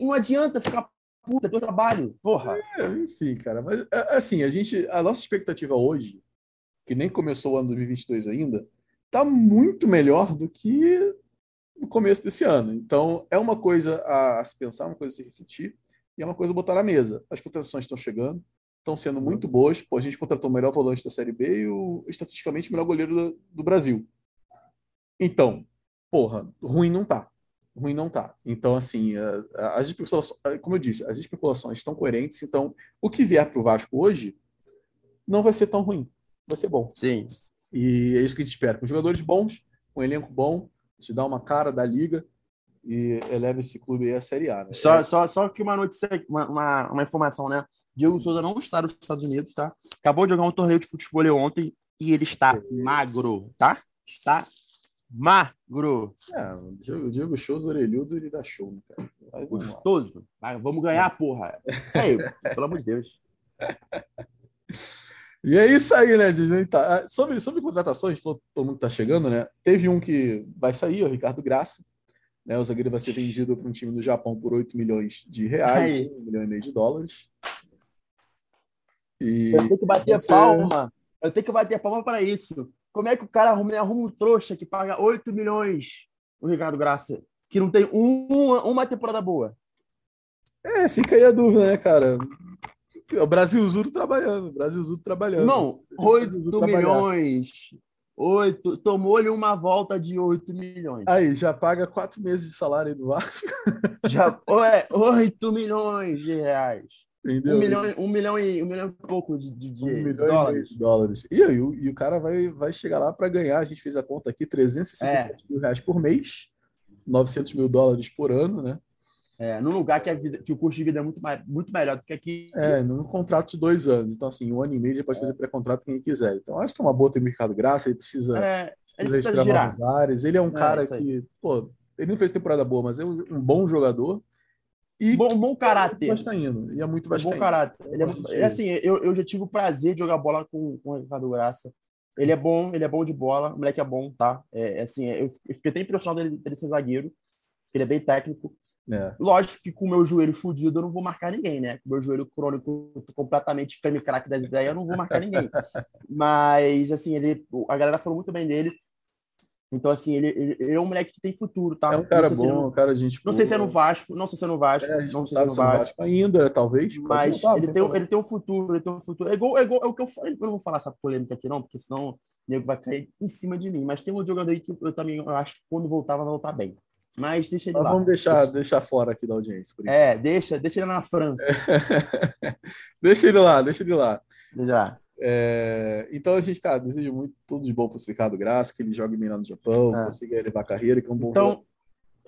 Não adianta ficar puta, é teu trabalho, porra. É, enfim, cara, mas é, assim, a gente, a nossa expectativa hoje, que nem começou o ano 2022 ainda, tá muito melhor do que no começo desse ano. Então, é uma coisa a, se pensar, uma coisa a se refletir, e é uma coisa a botar na mesa. As contratações estão chegando, estão sendo muito boas. Pô, a gente contratou o melhor volante da Série B e o estatisticamente melhor goleiro do, do Brasil. Então, porra, ruim não tá. Ruim não tá. Então, assim, as especulações, como eu disse, as especulações estão coerentes. Então, o que vier para o Vasco hoje não vai ser tão ruim. Vai ser bom. Sim. E é isso que a gente espera. Com jogadores bons, com um elenco bom, te dá uma cara da liga e eleva esse clube aí à Série A. Né? Só, é... só, só que uma notícia, uma, uma, uma, informação, né? Diego Souza não está nos Estados Unidos, tá? Acabou de jogar um torneio de futebol ontem e ele está magro, tá? Está magro. É, o Diego, Diego Shows orelhudo, ele dá show, né, cara? Gostoso. Vamos ganhar, porra. É, pelo amor de Deus. E é isso aí, né, gente? Tá. Ah, sobre, sobre contratações, todo mundo tá chegando, né? Teve um que vai sair, o Ricardo Graça. Né? O zagueiro vai ser vendido para um time do Japão por 8 milhões de reais, 1 milhão e meio de dólares. E eu tenho que bater você... palma. Eu tenho que bater palma para isso. Como é que o cara arruma, arruma um trouxa que paga 8 milhões, o Ricardo Graça, que não tem um, uma temporada boa? É, fica aí a dúvida, né, cara? O Brasil Zuro trabalhando, Brasil Zuro trabalhando. Não, 8 milhões. Oito, tomou-lhe uma volta de 8 milhões. Aí, já paga quatro meses de salário do Vasco. Já, é, 8 milhões de reais. Entendeu? Um milhão, um milhão e um milhão e pouco de, de, de um dólares. De dólares. E, aí, o, e o cara vai, vai chegar lá para ganhar, a gente fez a conta aqui, 367 é. mil reais por mês, 900 mil dólares por ano, né? É, num lugar que, vida, que o custo de vida é muito, mais, muito melhor do que aqui. É, num contrato de dois anos. Então, assim, um ano e meio ele pode fazer pré-contrato quem quiser. Então, acho que é uma boa ter mercado graça, ele precisa, É, ele precisa girar. áreas. Ele é um É, cara que, pô, ele não fez temporada boa, mas é um, um bom jogador. E Bom, bom caráter. vascaíno. E é muito vascaíno. bom caráter. Ele é, ele, assim, eu, eu já tive o prazer de jogar bola com, com o Ricardo Graça. Ele é bom, ele é bom de bola, o moleque é bom, tá? É, é assim, eu, eu fiquei até impressionado dele, dele ser zagueiro, ele é bem técnico. É. Lógico que com o meu joelho fudido eu não vou marcar ninguém, né? Com o meu joelho crônico completamente crack das ideias, eu não vou marcar ninguém. Mas, assim, ele, a galera falou muito bem dele. Então, assim, ele, ele, ele é um moleque que tem futuro, tá? É um cara bom, no- um cara gente não sei se é no Vasco, não sei se é no Vasco, É, não sei se é no se é no Vasco. Vasco ainda, talvez. Mas ele tem, problema. ele tem um futuro, ele tem um futuro. É igual, é igual é o que eu falei. Eu não vou falar essa polêmica aqui, não, porque senão o nego vai cair em cima de mim. Mas tem um jogador aí que eu também eu acho que quando voltar, vai voltar bem. Mas deixa ele Mas lá. vamos deixar, deixar fora aqui da audiência. É, deixa, deixa ele na França. deixa ele lá, deixa ele lá. Deixa lá. É, então a gente, cara, deseja muito tudo de bom para o Ricardo Graça, que ele jogue bem lá no Japão, É. consiga elevar a carreira, que é um bom. Então,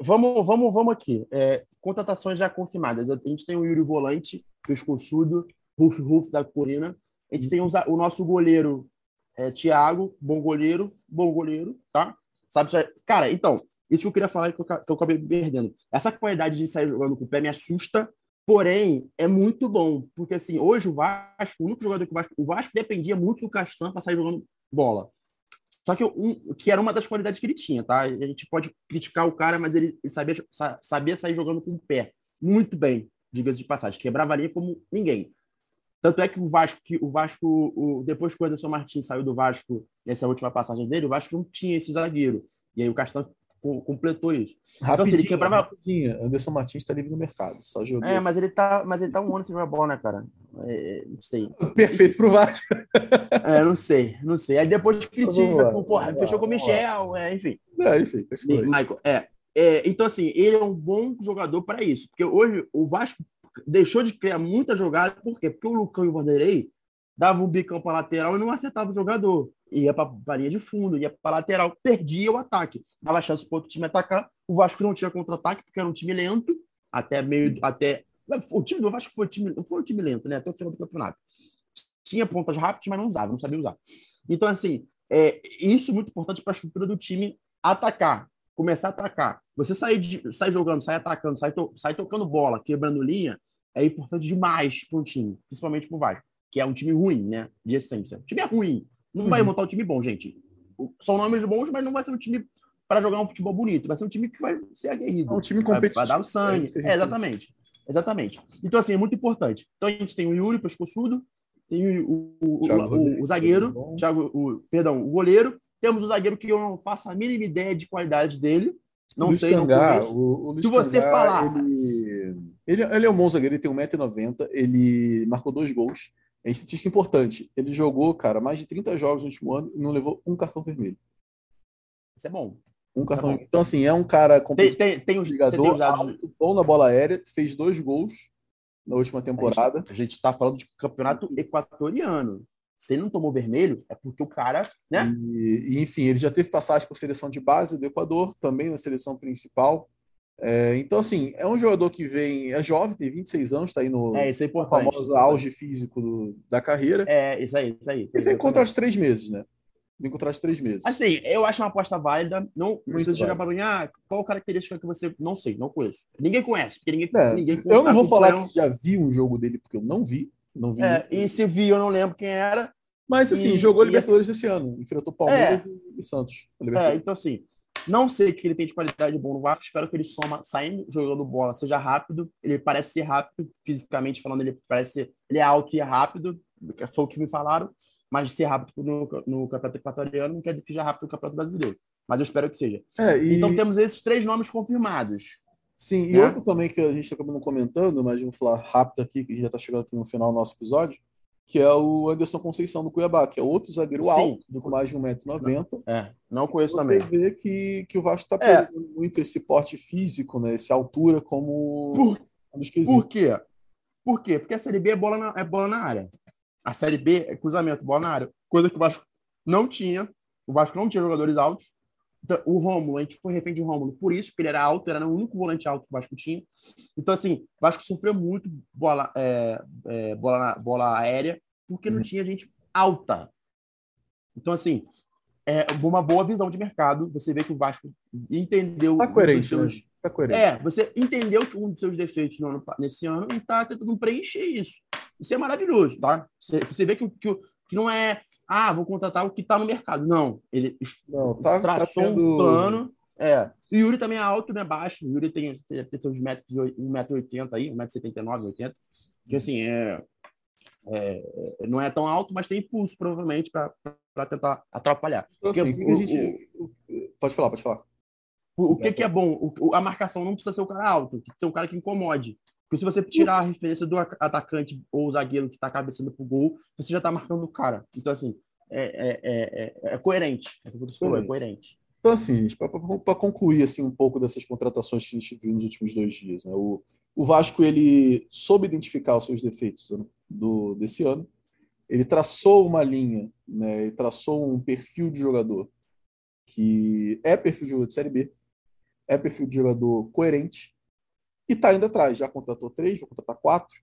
vamos, vamos, vamos aqui. É, contratações já confirmadas. A gente tem o Yuri Volante, pescoçudo, Ruf Ruf da Corina. A gente tem o, o nosso goleiro, é, Thiago, bom goleiro, bom goleiro, tá? Sabe- cara, então, isso que eu queria falar que eu, que eu acabei perdendo. Essa qualidade de sair jogando com o pé me assusta, porém, é muito bom. Porque, assim, hoje o Vasco, o único jogador que o Vasco. O Vasco dependia muito do Castan para sair jogando bola. Só que, um, que era uma das qualidades que ele tinha, tá? A gente pode criticar o cara, mas ele, ele sabia, sa- sabia sair jogando com o pé. Muito bem, diga-se de passagem. Quebrava a linha como ninguém. Tanto é que o Vasco, que o Vasco o, depois que o Anderson Martins saiu do Vasco, nessa última passagem dele, o Vasco não tinha esse zagueiro. E aí o Castan completou isso. assim, Rapidinho, ele quebrava- rapidinho. Anderson Martins está livre no mercado, só jogou. É, mas ele tá, mas ele tá um ano sem jogar bola, né, cara? É, não sei. Perfeito pro Vasco. É, não sei, não sei. Aí depois critica, lá, pô, porra, fechou com o. Michel, é, enfim. É, enfim, aí. Michael, é. É, Então, assim, ele é um bom jogador para isso. Porque hoje o Vasco deixou de criar muita jogada, por quê? Porque o Lucão e o Vanderlei davam um bicão para lateral e não acertava o jogador. Ia para a linha de fundo, ia para lateral, perdia o ataque. Dava chance para outro time atacar. O Vasco não tinha contra-ataque, porque era um time lento, até meio. até O time do Vasco foi, time, foi um time lento, né? Até o final do campeonato. Tinha pontas rápidas, mas não usava, não sabia usar. Então, assim, é, isso é muito importante para a estrutura do time atacar, começar a atacar. Você sair, de, sair jogando, sair atacando, sair, to, sair tocando bola, quebrando linha, é importante demais para um time, principalmente para o Vasco, que é um time ruim, né? De essência. O time é ruim. Não vai Uhum. montar um time bom, gente. São nomes bons, mas não vai ser um time para jogar um futebol bonito. Vai ser um time que vai ser aguerrido. É um time Vai- competitivo. Vai, dar o É sangue. É, exatamente. Exatamente. Então, assim, é muito importante. Então, a gente tem o Yuri Pescoçudo, tem o, o, o- o- o zagueiro. Thiago, o, perdão, o goleiro. Temos o zagueiro que eu não faço a mínima ideia de qualidade dele. Não Luiz sei, não o, o Se você falar- Ele, ele, ele é um bom zagueiro, ele tem 1,90m, ele marcou dois gols. É estatística importante. Ele jogou, cara, mais de 30 jogos no último ano e não levou um cartão vermelho. Isso é bom. Um cartão. bom. então, assim, é um cara Tem, competitivo, tem, tem tem jogador, os dados. alto, bom na bola aérea, fez dois gols na última temporada. A gente está falando de campeonato equatoriano. Se ele não tomou vermelho, é porque o cara, né? E, enfim, ele já teve passagem por seleção de base do Equador, também na seleção principal. É, então, assim, é um jogador que vem, é jovem, tem 26 anos, está aí no É, isso é importante. famoso auge físico do- da carreira. É, isso aí, isso aí. Isso aí Ele vem contra os três meses, né? Vem contra os três meses. Assim, eu acho uma aposta válida. Não chegar válida. para mim, ah, qual característica que você. Não sei, não conheço. Ninguém conhece, porque ninguém. É, ninguém eu não vou falar que já vi um jogo dele, porque eu não vi. Não vi. É, e se vi, eu não lembro quem era. Mas, assim, e- jogou Libertadores esse ano. Enfrentou Palmeiras e- Santos. É, então, assim, não sei que ele tem de qualidade bom no Vasco. Espero que ele soma saindo, jogando bola, seja rápido. Ele parece ser rápido, fisicamente falando, ele parece ser. Ele é alto e é rápido, foi o que me falaram. Mas ser rápido no, no campeonato equatoriano não quer dizer que seja rápido no campeonato brasileiro. Mas eu espero que seja. É, e- Então temos esses três nomes confirmados. Sim, e né? outro também que a gente acabou não comentando, mas vamos falar rápido aqui, que já está chegando aqui no final do nosso episódio, que é o Anderson Conceição do Cuiabá, que é outro zagueiro Sim. alto, com mais de 1,90m. É, não conheço Você também. vê que, que o Vasco está É. pegando muito esse porte físico, né? Essa altura como Por, um por quê? Por quê? Porque a Série B é bola, na, é bola na área. A Série B é cruzamento, bola na área. Coisa que o Vasco não tinha. O Vasco não tinha jogadores altos. Então, o Rômulo, a gente foi refém de Rômulo por isso, porque ele era alto, era o único volante alto que o Vasco tinha. Então, assim, o Vasco sofreu muito bola, é, é, bola, bola aérea, porque não uhum. tinha gente alta. Então, assim, é uma boa visão de mercado. Você vê que o Vasco entendeu. Tá coerente, seus... Né? tá coerente. É, você entendeu que um dos seus defeitos no ano, nesse ano e está tentando preencher isso. Isso é maravilhoso, tá? Você, você vê que, que, que não é, ah, vou contratar o que está no mercado. Não, ele não, tá, tá traçou tá tendo... um plano. É. E o Yuri também é alto, não é baixo. O Yuri tem, tem, seus metros, 1,80m aí, 1,79m, 80 Que assim, é, é, não é tão alto, mas tem impulso, provavelmente, para tentar atrapalhar. Então, assim, o, gente... o, pode falar, pode falar. O, o que, que é bom? O, a marcação não precisa ser o cara alto, tem que ser um cara que incomode. Porque se você tirar a referência do atacante ou zagueiro que está cabeçando pro gol, você já está marcando o cara. Então, assim, é, é, é, é coerente. É, falou, é coerente. Então, assim, para concluir assim, um pouco dessas contratações que a gente viu nos últimos dois dias, né? o, o Vasco ele soube identificar os seus defeitos né, do, desse ano. Ele traçou uma linha, né? ele traçou um perfil de jogador que é perfil de jogador de Série B, é perfil de jogador coerente, e está indo atrás. Já contratou três, vai contratar quatro,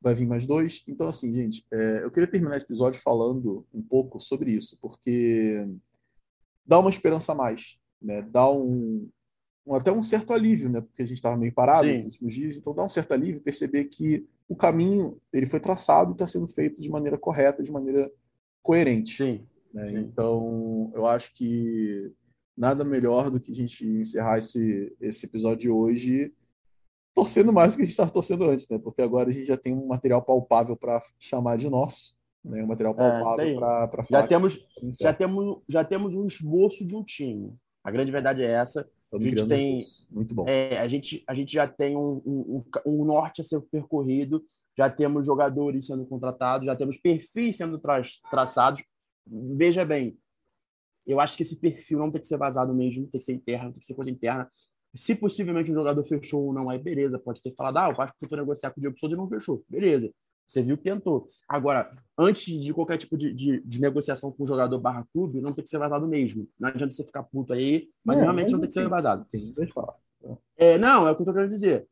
vai vir mais dois. Então, assim, gente, é, eu queria terminar esse episódio falando um pouco sobre isso, porque dá uma esperança a mais, né? Dá um, um até um certo alívio, né? Porque a gente estava meio parado Sim. nos últimos dias, então dá um certo alívio perceber que o caminho ele foi traçado e está sendo feito de maneira correta, de maneira coerente. Sim. Né? Sim. Então, eu acho que nada melhor do que a gente encerrar esse, esse episódio de hoje torcendo mais do que a gente estava torcendo antes, né? Porque agora a gente já tem um material palpável para chamar de nosso, né? Um material é, palpável é, para falar. Já temos, já temos, já temos um esboço de um time. A grande verdade é essa. a gente tem, muito bom. É, a gente, a gente já tem um, um, um, norte a ser percorrido, já temos jogadores sendo contratados, já temos perfis sendo tra traçados. Veja bem, eu acho que esse perfil não tem que ser vazado mesmo, tem que ser interno, tem que ser coisa interna. Se possivelmente o jogador fechou ou não, aí beleza, pode ter falado, ah, o Vasco tentou negociar com o Diego Souza e não fechou. Beleza. Você viu que tentou. Agora, antes de qualquer tipo de, de, de, negociação com o jogador barra clube, não tem que ser vazado mesmo. Não adianta você ficar puto aí, mas é, realmente não tem que ser vazado. Tem, deixa eu falar. É, não, é o que eu tô querendo dizer.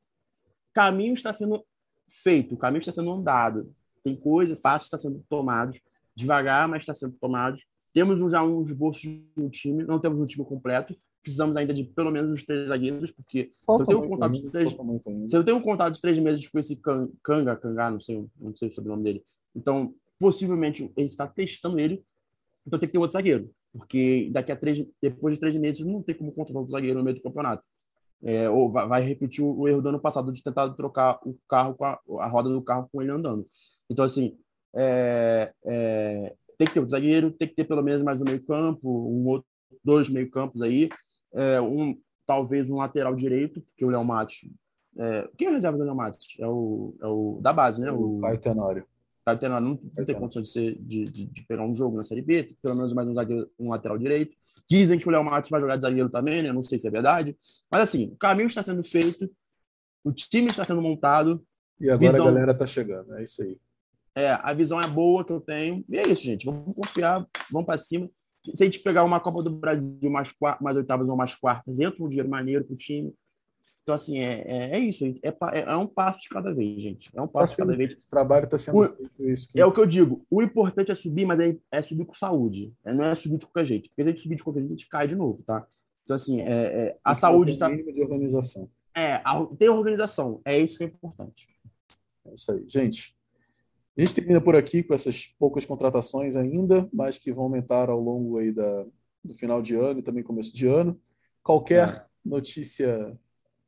Caminho está sendo feito, caminho está sendo andado. Tem coisa, passos estão sendo tomados, devagar, mas está sendo tomados. Temos já um esboço de um time, não temos um time completo, precisamos ainda de pelo menos os três zagueiros, porque Falta se eu tenho um contato de três, se eu tenho um contato de três meses com esse Kanga, Kanga, não sei, não sei sobre o nome dele, então possivelmente ele está testando ele, então tem que ter outro zagueiro, porque daqui a três, depois de três meses não tem como contratar outro zagueiro no meio do campeonato. É, ou vai, vai, repetir o, erro do ano passado de tentar trocar o carro com a, a roda do carro com ele andando. Então assim, é, é, tem que ter outro zagueiro, tem que ter pelo menos mais um meio campo, um outro, dois meio campos aí, é, um, talvez um lateral direito, porque o Léo Matos. É, quem é a reserva do Léo Matos? É o, é o da base, né? O, o Caio Tenório. Caio Tenório não, não tem condição de, ser, de, de, de, pegar um jogo na Série B, pelo menos mais um, zagueiro, um lateral direito. Dizem que o Léo Matos vai jogar de zagueiro também, né? Não sei se é verdade. Mas assim, o caminho está sendo feito, o time está sendo montado. E agora visão... a galera está chegando, é isso aí. É, a visão é boa que eu tenho. E é isso, gente. Vamos confiar, vamos para cima se a gente pegar uma Copa do Brasil, mais, mais oitavas ou mais quartas, entra um dinheiro maneiro para o time. Então, assim, é, é, é isso. É, é, é, um passo de cada vez, gente. É um passo tá de cada vez. Esse trabalho está sendo o, feito isso. Que... É o que eu digo. O importante é subir, mas é, é subir com saúde. É, não é subir de qualquer jeito. Porque se a gente subir de qualquer jeito, a gente cai de novo, tá? Então, assim, é, é a saúde está... de organização. É, tem organização. É isso que é importante. É isso aí. Gente, a gente termina por aqui com essas poucas contratações ainda, mas que vão aumentar ao longo aí da, do final de ano e também começo de ano. Qualquer é. notícia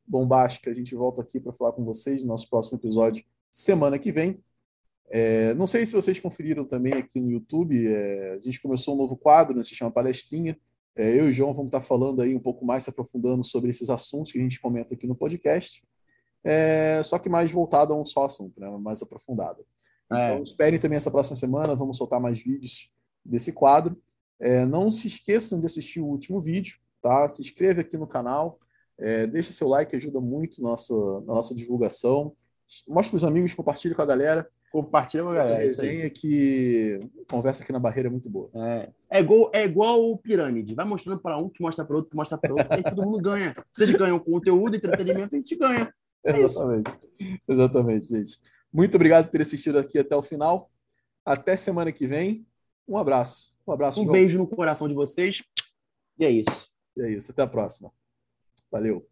bombástica, a gente volta aqui para falar com vocês no nosso próximo episódio semana que vem. É, não sei se vocês conferiram também aqui no YouTube, é, a gente começou um novo quadro, né, se chama Palestrinha. É, eu e o João vamos estar falando aí um pouco mais, se aprofundando sobre esses assuntos que a gente comenta aqui no podcast, é, só que mais voltado a um só assunto, né, mais aprofundado. É. Então, esperem também essa próxima semana, vamos soltar mais vídeos desse quadro. É, não se esqueçam de assistir o último vídeo, tá? Se inscreve aqui no canal, é, deixa seu like, ajuda muito nossa, na nossa divulgação. Mostra para os amigos, compartilha com a galera. Compartilha com a galera. Essa resenha que conversa aqui na barreira é muito boa. É, é, igual, é igual o pirâmide. Vai mostrando para um, que mostra para outro, que mostra para outro. aí todo mundo ganha. Vocês ganham conteúdo, entretenimento, a gente ganha. É Exatamente. Isso. Exatamente, gente. Muito obrigado por ter assistido aqui até o final. Até semana que vem. Um abraço. Um abraço. Um João. beijo no coração de vocês. E é isso. E é isso. Até a próxima. Valeu.